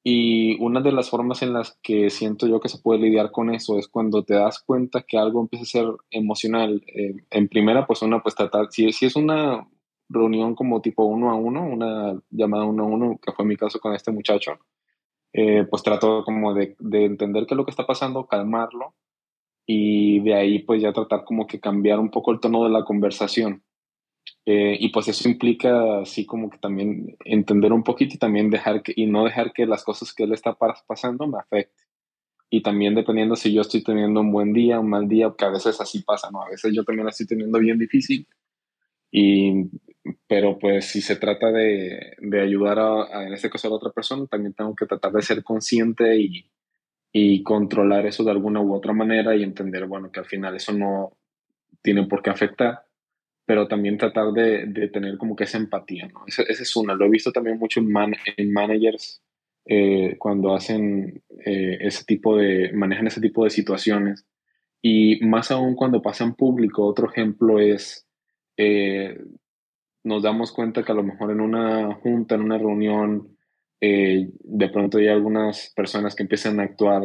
Y una de las formas en las que siento yo que se puede lidiar con eso es cuando te das cuenta que algo empieza a ser emocional. Eh, en primera, pues una, pues tratar, si, si es una reunión como tipo uno a uno, una llamada uno a uno, que fue mi caso con este muchacho, eh, pues trato como de, de entender qué es lo que está pasando, calmarlo y de ahí pues ya tratar como que cambiar un poco el tono de la conversación. Eh, y pues eso implica así como que también entender un poquito y también dejar que, y no dejar que las cosas que él está pasando me afecten. Y también dependiendo si yo estoy teniendo un buen día, un mal día, que a veces así pasa, ¿no? A veces yo también la estoy teniendo bien difícil. Y, pero pues si se trata de, de ayudar a, en este caso a la otra persona, también tengo que tratar de ser consciente y, y controlar eso de alguna u otra manera y entender, bueno, que al final eso no tiene por qué afectar pero también tratar de, de, tener como que esa empatía, ¿no? Esa, es una, lo he visto también mucho en, en managers eh, cuando hacen eh, ese tipo de, manejan ese tipo de situaciones y más aún cuando pasa en público, otro ejemplo es, eh, nos damos cuenta que a lo mejor en una junta, en una reunión, de pronto hay algunas personas que empiezan a actuar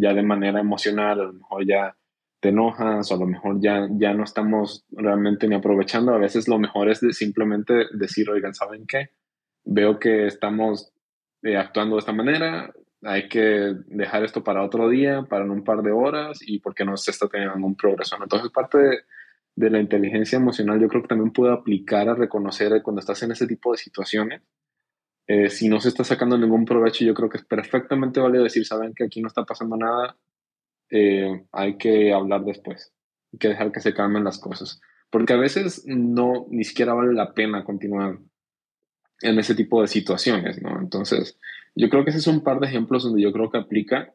ya de manera emocional, a lo mejor ya te enojas o a lo mejor ya, ya no estamos realmente ni aprovechando. A veces lo mejor es de simplemente decir, oigan, ¿saben qué? Veo que estamos eh, actuando de esta manera, hay que dejar esto para otro día, para en un par de horas y porque no se está teniendo ningún progreso. Entonces, parte de, de, la inteligencia emocional yo creo que también puede aplicar a reconocer cuando estás en ese tipo de situaciones. Eh, si no se está sacando ningún provecho, yo creo que es perfectamente válido decir, saben que aquí no está pasando nada, eh, hay que hablar después, hay que dejar que se calmen las cosas, porque a veces no, ni siquiera vale la pena continuar en ese tipo de situaciones, ¿no? Entonces, yo creo que ese es un par de ejemplos donde yo creo que aplica,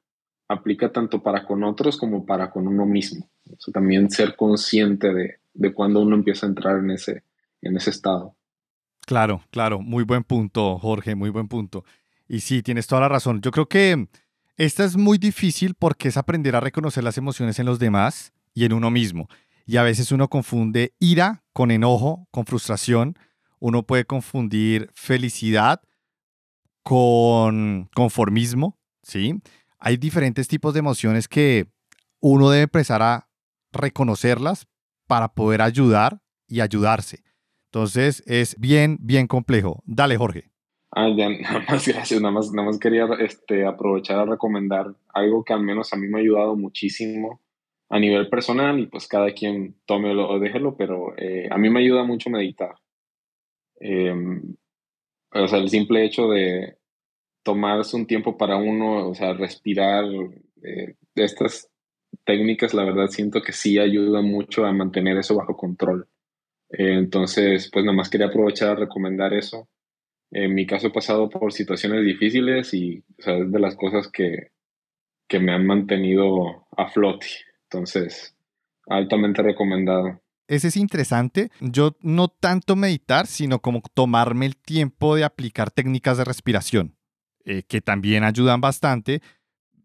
aplica tanto para con otros como para con uno mismo. también ser consciente de, de cuando uno empieza a entrar en ese, en ese estado. Claro, claro, muy buen punto, Jorge, muy buen punto. Y sí, tienes toda la razón. Yo creo que esta es muy difícil porque es aprender a reconocer las emociones en los demás y en uno mismo. Y a veces uno confunde ira con enojo, con frustración. Uno puede confundir felicidad con conformismo, ¿sí? Hay diferentes tipos de emociones que uno debe empezar a reconocerlas para poder ayudar y ayudarse. Entonces es bien, bien complejo. Dale, Jorge. Ah, ya, nada más gracias, nada más, nada más quería este, aprovechar a recomendar algo que al menos a mí me ha ayudado muchísimo a nivel personal y pues cada quien tómelo o déjelo, pero eh, a mí me ayuda mucho meditar. Em, o sea, el simple hecho de tomarse un tiempo para uno, o sea, respirar, eh, estas técnicas, la verdad siento que sí ayuda mucho a mantener eso bajo control. Eh, entonces, pues nada más quería aprovechar a recomendar eso. En mi caso he pasado por situaciones difíciles y o sea, es de las cosas que, que me han mantenido a flote. Entonces, Altamente recomendado. Ese es interesante. Yo no tanto meditar, sino como tomarme el tiempo de aplicar técnicas de respiración, eh, que también ayudan bastante.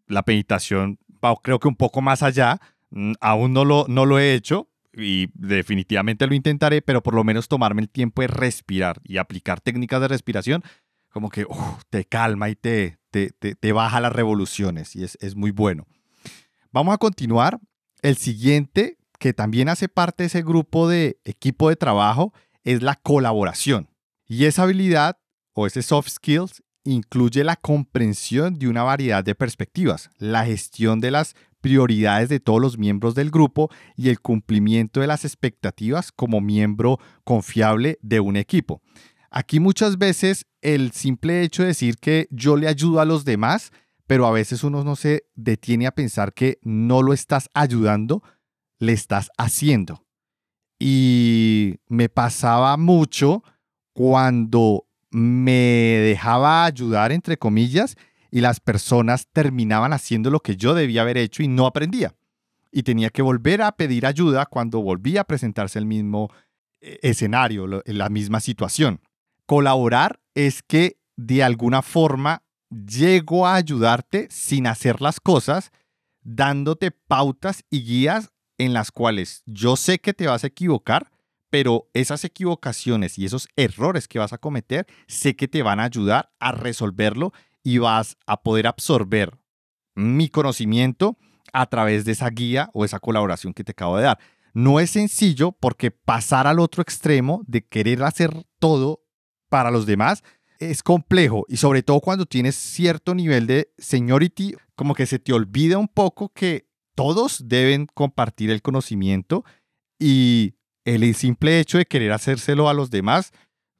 La meditación va creo que un poco más allá. Mm, aún no lo, no lo he hecho y definitivamente lo intentaré, pero por lo menos tomarme el tiempo de respirar y aplicar técnicas de respiración, como que te calma y te, te, te, baja las revoluciones y es, es muy bueno. Vamos a continuar. El siguiente que también hace parte de ese grupo de equipo de trabajo es la colaboración. Y esa habilidad o ese soft skills incluye la comprensión de una variedad de perspectivas, la gestión de las prioridades de todos los miembros del grupo y el cumplimiento de las expectativas como miembro confiable de un equipo. Aquí muchas veces el simple hecho de decir que yo le ayudo a los demás, pero a veces uno no se detiene a pensar que no lo estás ayudando, le estás haciendo. Y me pasaba mucho cuando me dejaba ayudar, entre comillas, y las personas terminaban haciendo lo que yo debía haber hecho y no aprendía. Y tenía que volver a pedir ayuda cuando volvía a presentarse el mismo eh, escenario, la misma situación. Colaborar es que de alguna forma llego a ayudarte sin hacer las cosas, dándote pautas y guías en las cuales yo sé que te vas a equivocar, pero esas equivocaciones y esos errores que vas a cometer, sé que te van a ayudar a resolverlo y vas a poder absorber mi conocimiento a través de esa guía o esa colaboración que te acabo de dar. No es sencillo porque pasar al otro extremo de querer hacer todo para los demás es complejo y sobre todo cuando tienes cierto nivel de seniority, como que se te olvida un poco que todos deben compartir el conocimiento y el simple hecho de querer hacérselo a los demás,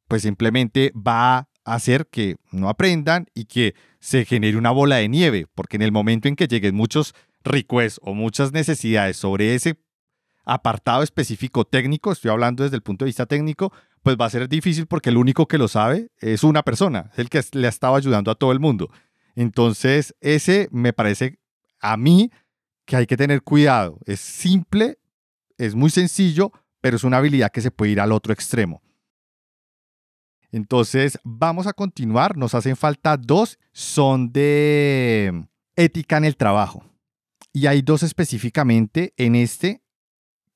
pues simplemente va a hacer que no aprendan y que se genere una bola de nieve, porque en el momento en que lleguen muchos requests o muchas necesidades sobre ese apartado específico técnico, estoy hablando desde el punto de vista técnico, pues va a ser difícil porque el único que lo sabe es una persona, es el que le ha estado ayudando a todo el mundo. Entonces, ese me parece a mí que hay que tener cuidado. Es simple, es muy sencillo, pero es una habilidad que se puede ir al otro extremo. Entonces, vamos a continuar. Nos hacen falta dos. Son de ética en el trabajo. Y hay dos específicamente en este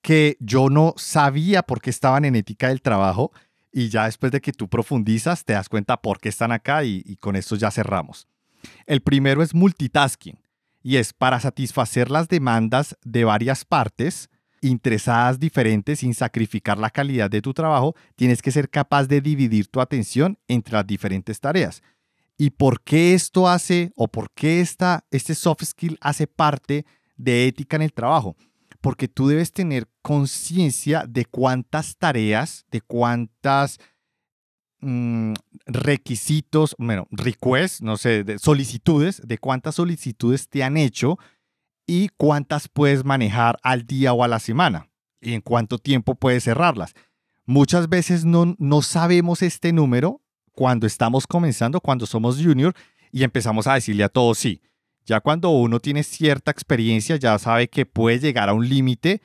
que yo no sabía por qué estaban en ética del trabajo. Y ya después de que tú profundizas, te das cuenta por qué están acá y, y con esto ya cerramos. El primero es multitasking y es para satisfacer las demandas de varias partes interesadas diferentes sin sacrificar la calidad de tu trabajo, tienes que ser capaz de dividir tu atención entre las diferentes tareas. ¿Y por qué esto hace o por qué esta, este soft skill hace parte de ética en el trabajo? Porque tú debes tener conciencia de cuántas tareas, de cuántas Mm, requisitos, bueno, requests, no sé, de solicitudes, de cuántas solicitudes te han hecho y cuántas puedes manejar al día o a la semana y en cuánto tiempo puedes cerrarlas. Muchas veces no, no sabemos este número cuando estamos comenzando, cuando somos junior y empezamos a decirle a todos sí. Ya cuando uno tiene cierta experiencia, ya sabe que puede llegar a un límite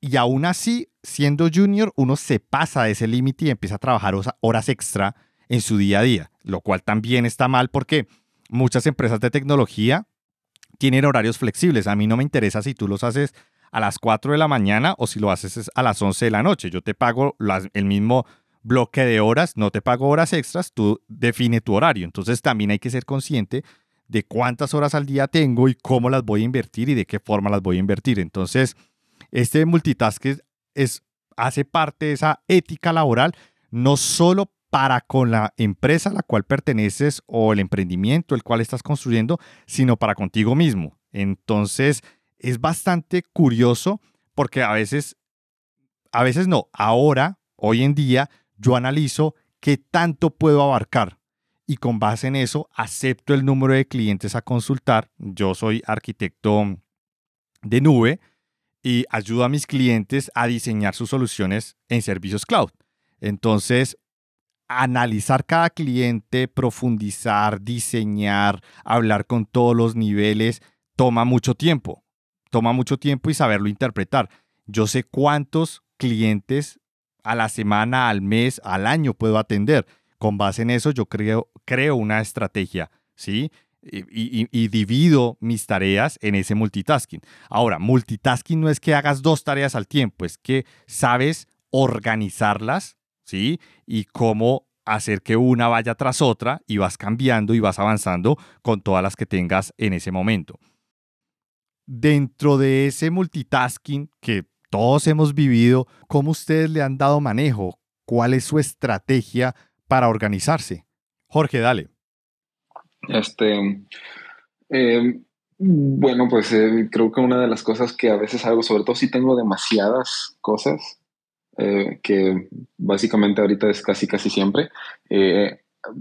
y aún así, siendo junior, uno se pasa de ese límite y empieza a trabajar horas extra en su día a día, lo cual también está mal porque muchas empresas de tecnología tienen horarios flexibles. A mí no me interesa si tú los haces a las 4 de la mañana o si lo haces a las 11 de la noche. Yo te pago el mismo bloque de horas, no te pago horas extras, tú define tu horario. Entonces también hay que ser consciente de cuántas horas al día tengo y cómo las voy a invertir y de qué forma las voy a invertir. Entonces, este multitasking es, hace parte de esa ética laboral, no solo para con la empresa a la cual perteneces o el emprendimiento el cual estás construyendo, sino para contigo mismo. Entonces, es bastante curioso porque a veces, a veces no, ahora, hoy en día, yo analizo qué tanto puedo abarcar y con base en eso acepto el número de clientes a consultar. Yo soy arquitecto de nube y ayudo a mis clientes a diseñar sus soluciones en servicios cloud. Entonces, analizar cada cliente, profundizar, diseñar, hablar con todos los niveles, toma mucho tiempo. Toma mucho tiempo y saberlo interpretar. yo sé cuántos clientes a la semana, al mes, al año puedo atender. Con base en eso yo creo, creo una estrategia, ¿sí? Y, y, divido mis tareas en ese multitasking. Ahora, multitasking no es que hagas dos tareas al tiempo, es que sabes organizarlas, ¿sí? Y cómo hacer que una vaya tras otra y vas cambiando y vas avanzando con todas las que tengas en ese momento. Dentro de ese multitasking que todos hemos vivido, ¿cómo ustedes le han dado manejo? ¿Cuál es su estrategia para organizarse? Jorge, dale. Este, eh, bueno, pues eh, creo que una de las cosas que a veces hago, sobre todo si tengo demasiadas cosas, eh, que básicamente ahorita es casi casi siempre,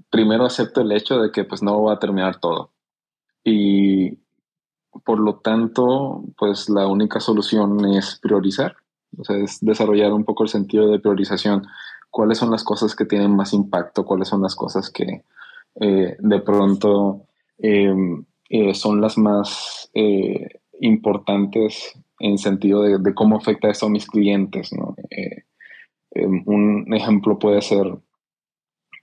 primero acepto el hecho de que pues no va a terminar todo. Y por lo tanto, pues la única solución es priorizar, o sea, es desarrollar un poco el sentido de priorización. ¿Cuáles son las cosas que tienen más impacto? ¿Cuáles son las cosas que, eh, de pronto eh, son las más eh, importantes en sentido de, cómo afecta eso a mis clientes. Em, un ejemplo puede ser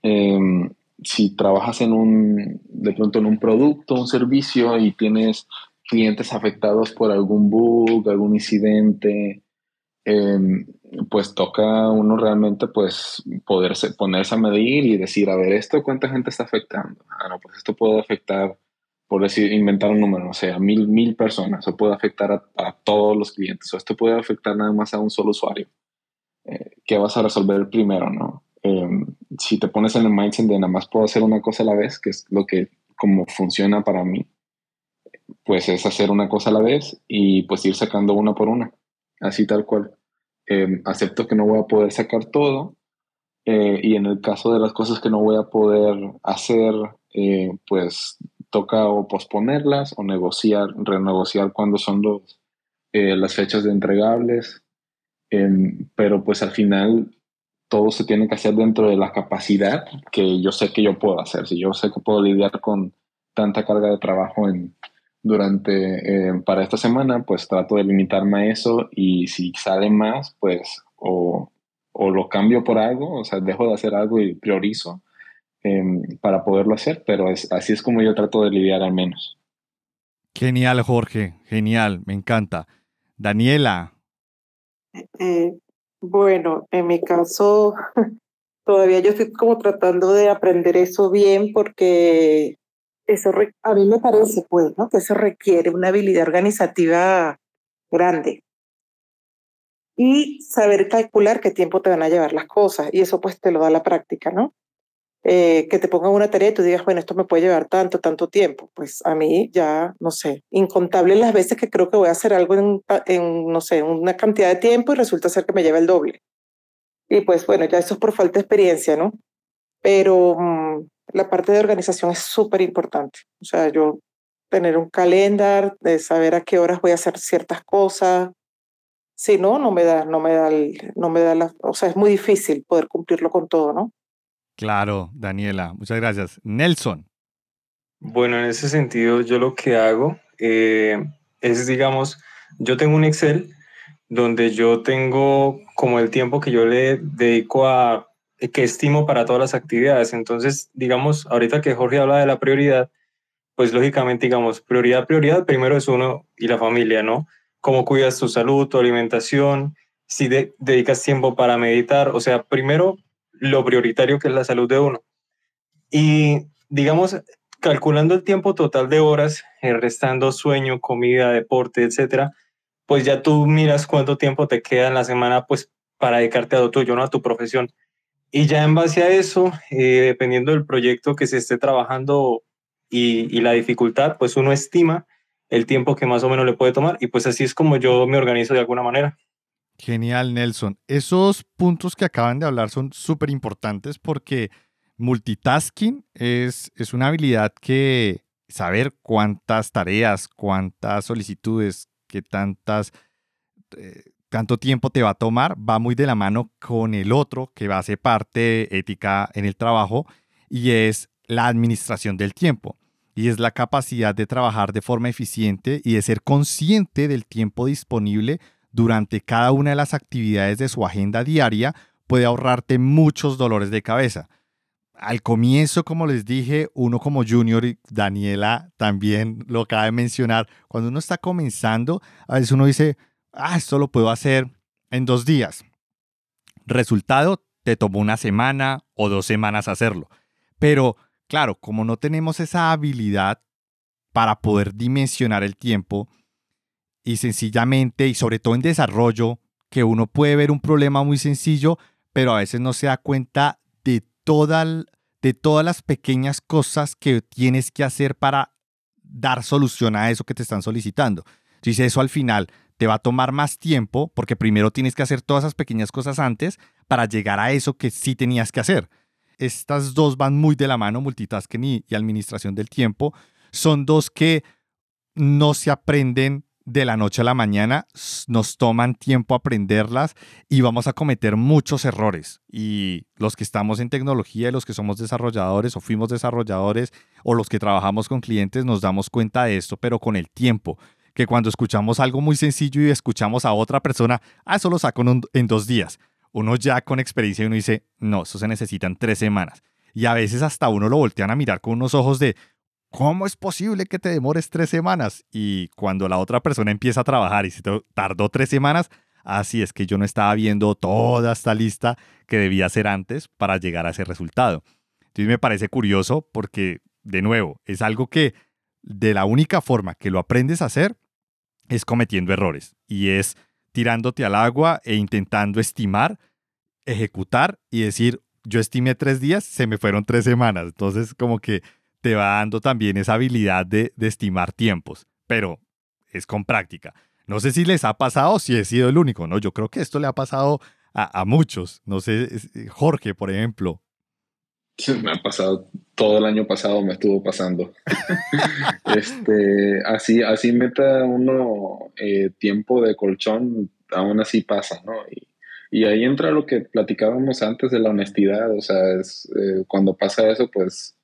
em, si trabajas en un, de pronto en un producto, un servicio y tienes clientes afectados por algún bug, algún incidente, pues toca uno realmente pues poderse ponerse a medir y decir, a ver, esto cuánta gente está afectando. Ah, pues esto puede afectar, por decir, inventar un número, no sé, a mil, mil personas, o puede afectar a, todos los clientes, o esto puede afectar nada más a un solo usuario. Eh, ¿Qué vas a resolver primero, no? Em, si te pones en el mindset de nada más puedo hacer una cosa a la vez, que es lo que como funciona para mí, pues es hacer una cosa a la vez y pues ir sacando una por una, así tal cual. Em, acepto que no voy a poder sacar todo eh, y en el caso de las cosas que no voy a poder hacer, eh, pues toca o posponerlas o negociar, renegociar cuando son los, eh, las fechas de entregables. Em, pero pues al final todo se tiene que hacer dentro de la capacidad que yo sé que yo puedo hacer. Si yo sé que puedo lidiar con tanta carga de trabajo en, durante, eh, para esta semana, pues trato de limitarme a eso y si sale más, pues o, o lo cambio por algo, o sea, dejo de hacer algo y priorizo em, para poderlo hacer, pero es, así es como yo trato de lidiar al menos. Genial, Jorge, genial, me encanta. Daniela. Eh, bueno, en mi caso, todavía yo estoy como tratando de aprender eso bien porque eso a mí me parece pues, ¿no? que eso requiere una habilidad organizativa grande y saber calcular qué tiempo te van a llevar las cosas y eso pues te lo da la práctica, ¿no? Eh, que te pongan una tarea y tú digas, bueno, esto me puede llevar tanto, tanto tiempo. Pues a mí ya, no sé, incontables las veces que creo que voy a hacer algo en, en, no sé, una cantidad de tiempo y resulta ser que me lleva el doble. Y pues bueno, ya eso es por falta de experiencia, ¿no? Pero mm, la parte de organización es súper importante. O sea, yo tener un calendar, de saber a qué horas voy a hacer ciertas cosas. Si no, no me da, no me da, no me da la, o sea, es muy difícil poder cumplirlo con todo, ¿no? Claro, Daniela, muchas gracias. Nelson. Bueno, en ese sentido, yo lo que hago eh, es, digamos, yo tengo un Excel donde yo tengo como el tiempo que yo le dedico a que estimo para todas las actividades. Entonces, digamos, ahorita que Jorge habla de la prioridad, pues lógicamente, digamos, prioridad, prioridad, primero es uno y la familia, ¿no? Cómo cuidas tu salud, tu alimentación, si dedicas tiempo para meditar, o sea, primero lo prioritario que es la salud de uno. Y, digamos, calculando el tiempo total de horas, eh, restando sueño, comida, deporte, etcétera, pues ya tú miras cuánto tiempo te queda en la semana, pues, para dedicarte a lo tuyo, ¿no? A tu profesión. Y ya en base a eso, eh, dependiendo del proyecto que se esté trabajando y, y, la dificultad, pues uno estima el tiempo que más o menos le puede tomar y pues así es como yo me organizo de alguna manera. Genial, Nelson. Esos puntos que acaban de hablar son súper importantes porque multitasking es, es una habilidad que saber cuántas tareas, cuántas solicitudes, qué tantas eh, tanto tiempo te va a tomar, va muy de la mano con el otro que va a ser parte ética en el trabajo y es la administración del tiempo. Y es la capacidad de trabajar de forma eficiente y de ser consciente del tiempo disponible durante cada una de las actividades de su agenda diaria puede ahorrarte muchos dolores de cabeza. Al comienzo, como les dije, uno como junior y Daniela también lo acaba de mencionar, cuando uno está comenzando, a veces uno dice, ah, esto lo puedo hacer en dos días. Resultado, te tomó una semana o dos semanas hacerlo. Pero claro, como no tenemos esa habilidad para poder dimensionar el tiempo y sencillamente y sobre todo en desarrollo, que uno puede ver un problema muy sencillo, pero a veces no se da cuenta de, toda, de todas las pequeñas cosas que tienes que hacer para dar solución a eso que te están solicitando. Entonces eso al final te va a tomar más tiempo porque primero tienes que hacer todas esas pequeñas cosas antes para llegar a eso que sí tenías que hacer. Estas dos van muy de la mano, multitasking y, y administración del tiempo. Son dos que no se aprenden de la noche a la mañana, nos toman tiempo aprenderlas y vamos a cometer muchos errores. Y los que estamos en tecnología y los que somos desarrolladores o fuimos desarrolladores o los que trabajamos con clientes nos damos cuenta de esto, pero con el tiempo. Que cuando escuchamos algo muy sencillo y escuchamos a otra persona, ah, eso lo saco en, en dos días. Uno ya con experiencia uno dice, no, eso se necesitan tres semanas. Y a veces hasta uno lo voltean a mirar con unos ojos de, ¿cómo es posible que te demores tres semanas? Y cuando la otra persona empieza a trabajar y se tardó tres semanas, así es que yo no estaba viendo toda esta lista que debía hacer antes para llegar a ese resultado. Entonces me parece curioso porque, de nuevo, es algo que de la única forma que lo aprendes a hacer es cometiendo errores y es tirándote al agua e intentando estimar, ejecutar y decir, yo estimé tres días, se me fueron tres semanas. Entonces, como que te va dando también esa habilidad de, estimar tiempos, pero es con práctica. No sé si les ha pasado si he sido el único, ¿no? Yo creo que esto le ha pasado a, muchos. No sé, eh, Jorge, por ejemplo. Me ha pasado, todo el año pasado me estuvo pasando. este, así, así meta uno eh, tiempo de colchón, aún así pasa, ¿no? Y, ahí entra lo que platicábamos antes de la honestidad, o sea, eh, cuando pasa eso, pues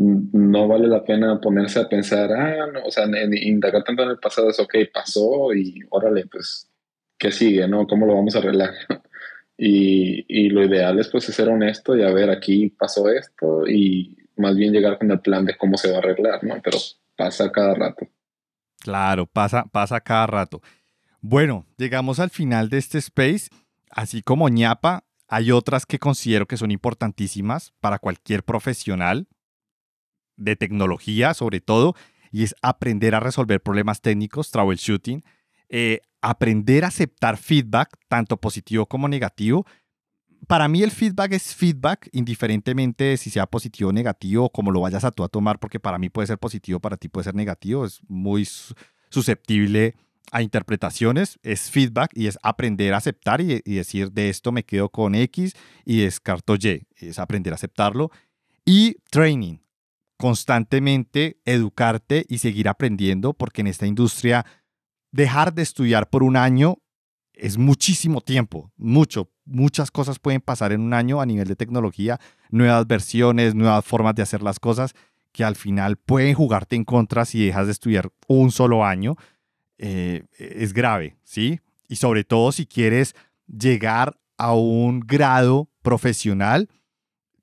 no vale la pena ponerse a pensar, ah, no, o sea, indagar tanto en el pasado es, ok, pasó y órale, pues, ¿qué sigue, no? ¿Cómo lo vamos a arreglar? y, y, lo ideal es, pues, ser honesto y a ver, aquí pasó esto y más bien llegar con el plan de cómo se va a arreglar, ¿no? Pero pasa cada rato. Claro, pasa, pasa cada rato. Bueno, llegamos al final de este space. Así como ñapa, hay otras que considero que son importantísimas para cualquier profesional de tecnología sobre todo, y es aprender a resolver problemas técnicos, troubleshooting, eh, aprender a aceptar feedback, tanto positivo como negativo. Para mí el feedback es feedback, indiferentemente si sea positivo o negativo, como lo vayas a a tomar, porque para mí puede ser positivo, para ti puede ser negativo, es muy susceptible a interpretaciones, es feedback y es aprender a aceptar y, y decir de esto me quedo con X y descarto Y, es aprender a aceptarlo. Y training, constantemente educarte y seguir aprendiendo, porque en esta industria dejar de estudiar por un año es muchísimo tiempo, mucho, muchas cosas pueden pasar en un año a nivel de tecnología, nuevas versiones, nuevas formas de hacer las cosas que al final pueden jugarte en contra si dejas de estudiar un solo año. Eh, es grave, ¿sí? Y sobre todo si quieres llegar a un grado profesional,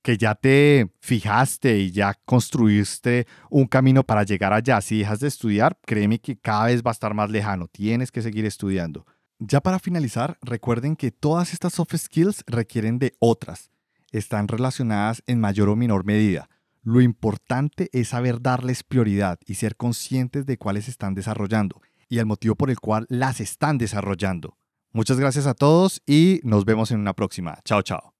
que ya te fijaste y ya construiste un camino para llegar allá, si dejas de estudiar, créeme que cada vez va a estar más lejano. Tienes que seguir estudiando. Ya para finalizar, recuerden que todas estas soft skills requieren de otras. Están relacionadas en mayor o menor medida. Lo importante es saber darles prioridad y ser conscientes de cuáles están desarrollando y el motivo por el cual las están desarrollando. Muchas gracias a todos y nos vemos en una próxima. Chao, chao.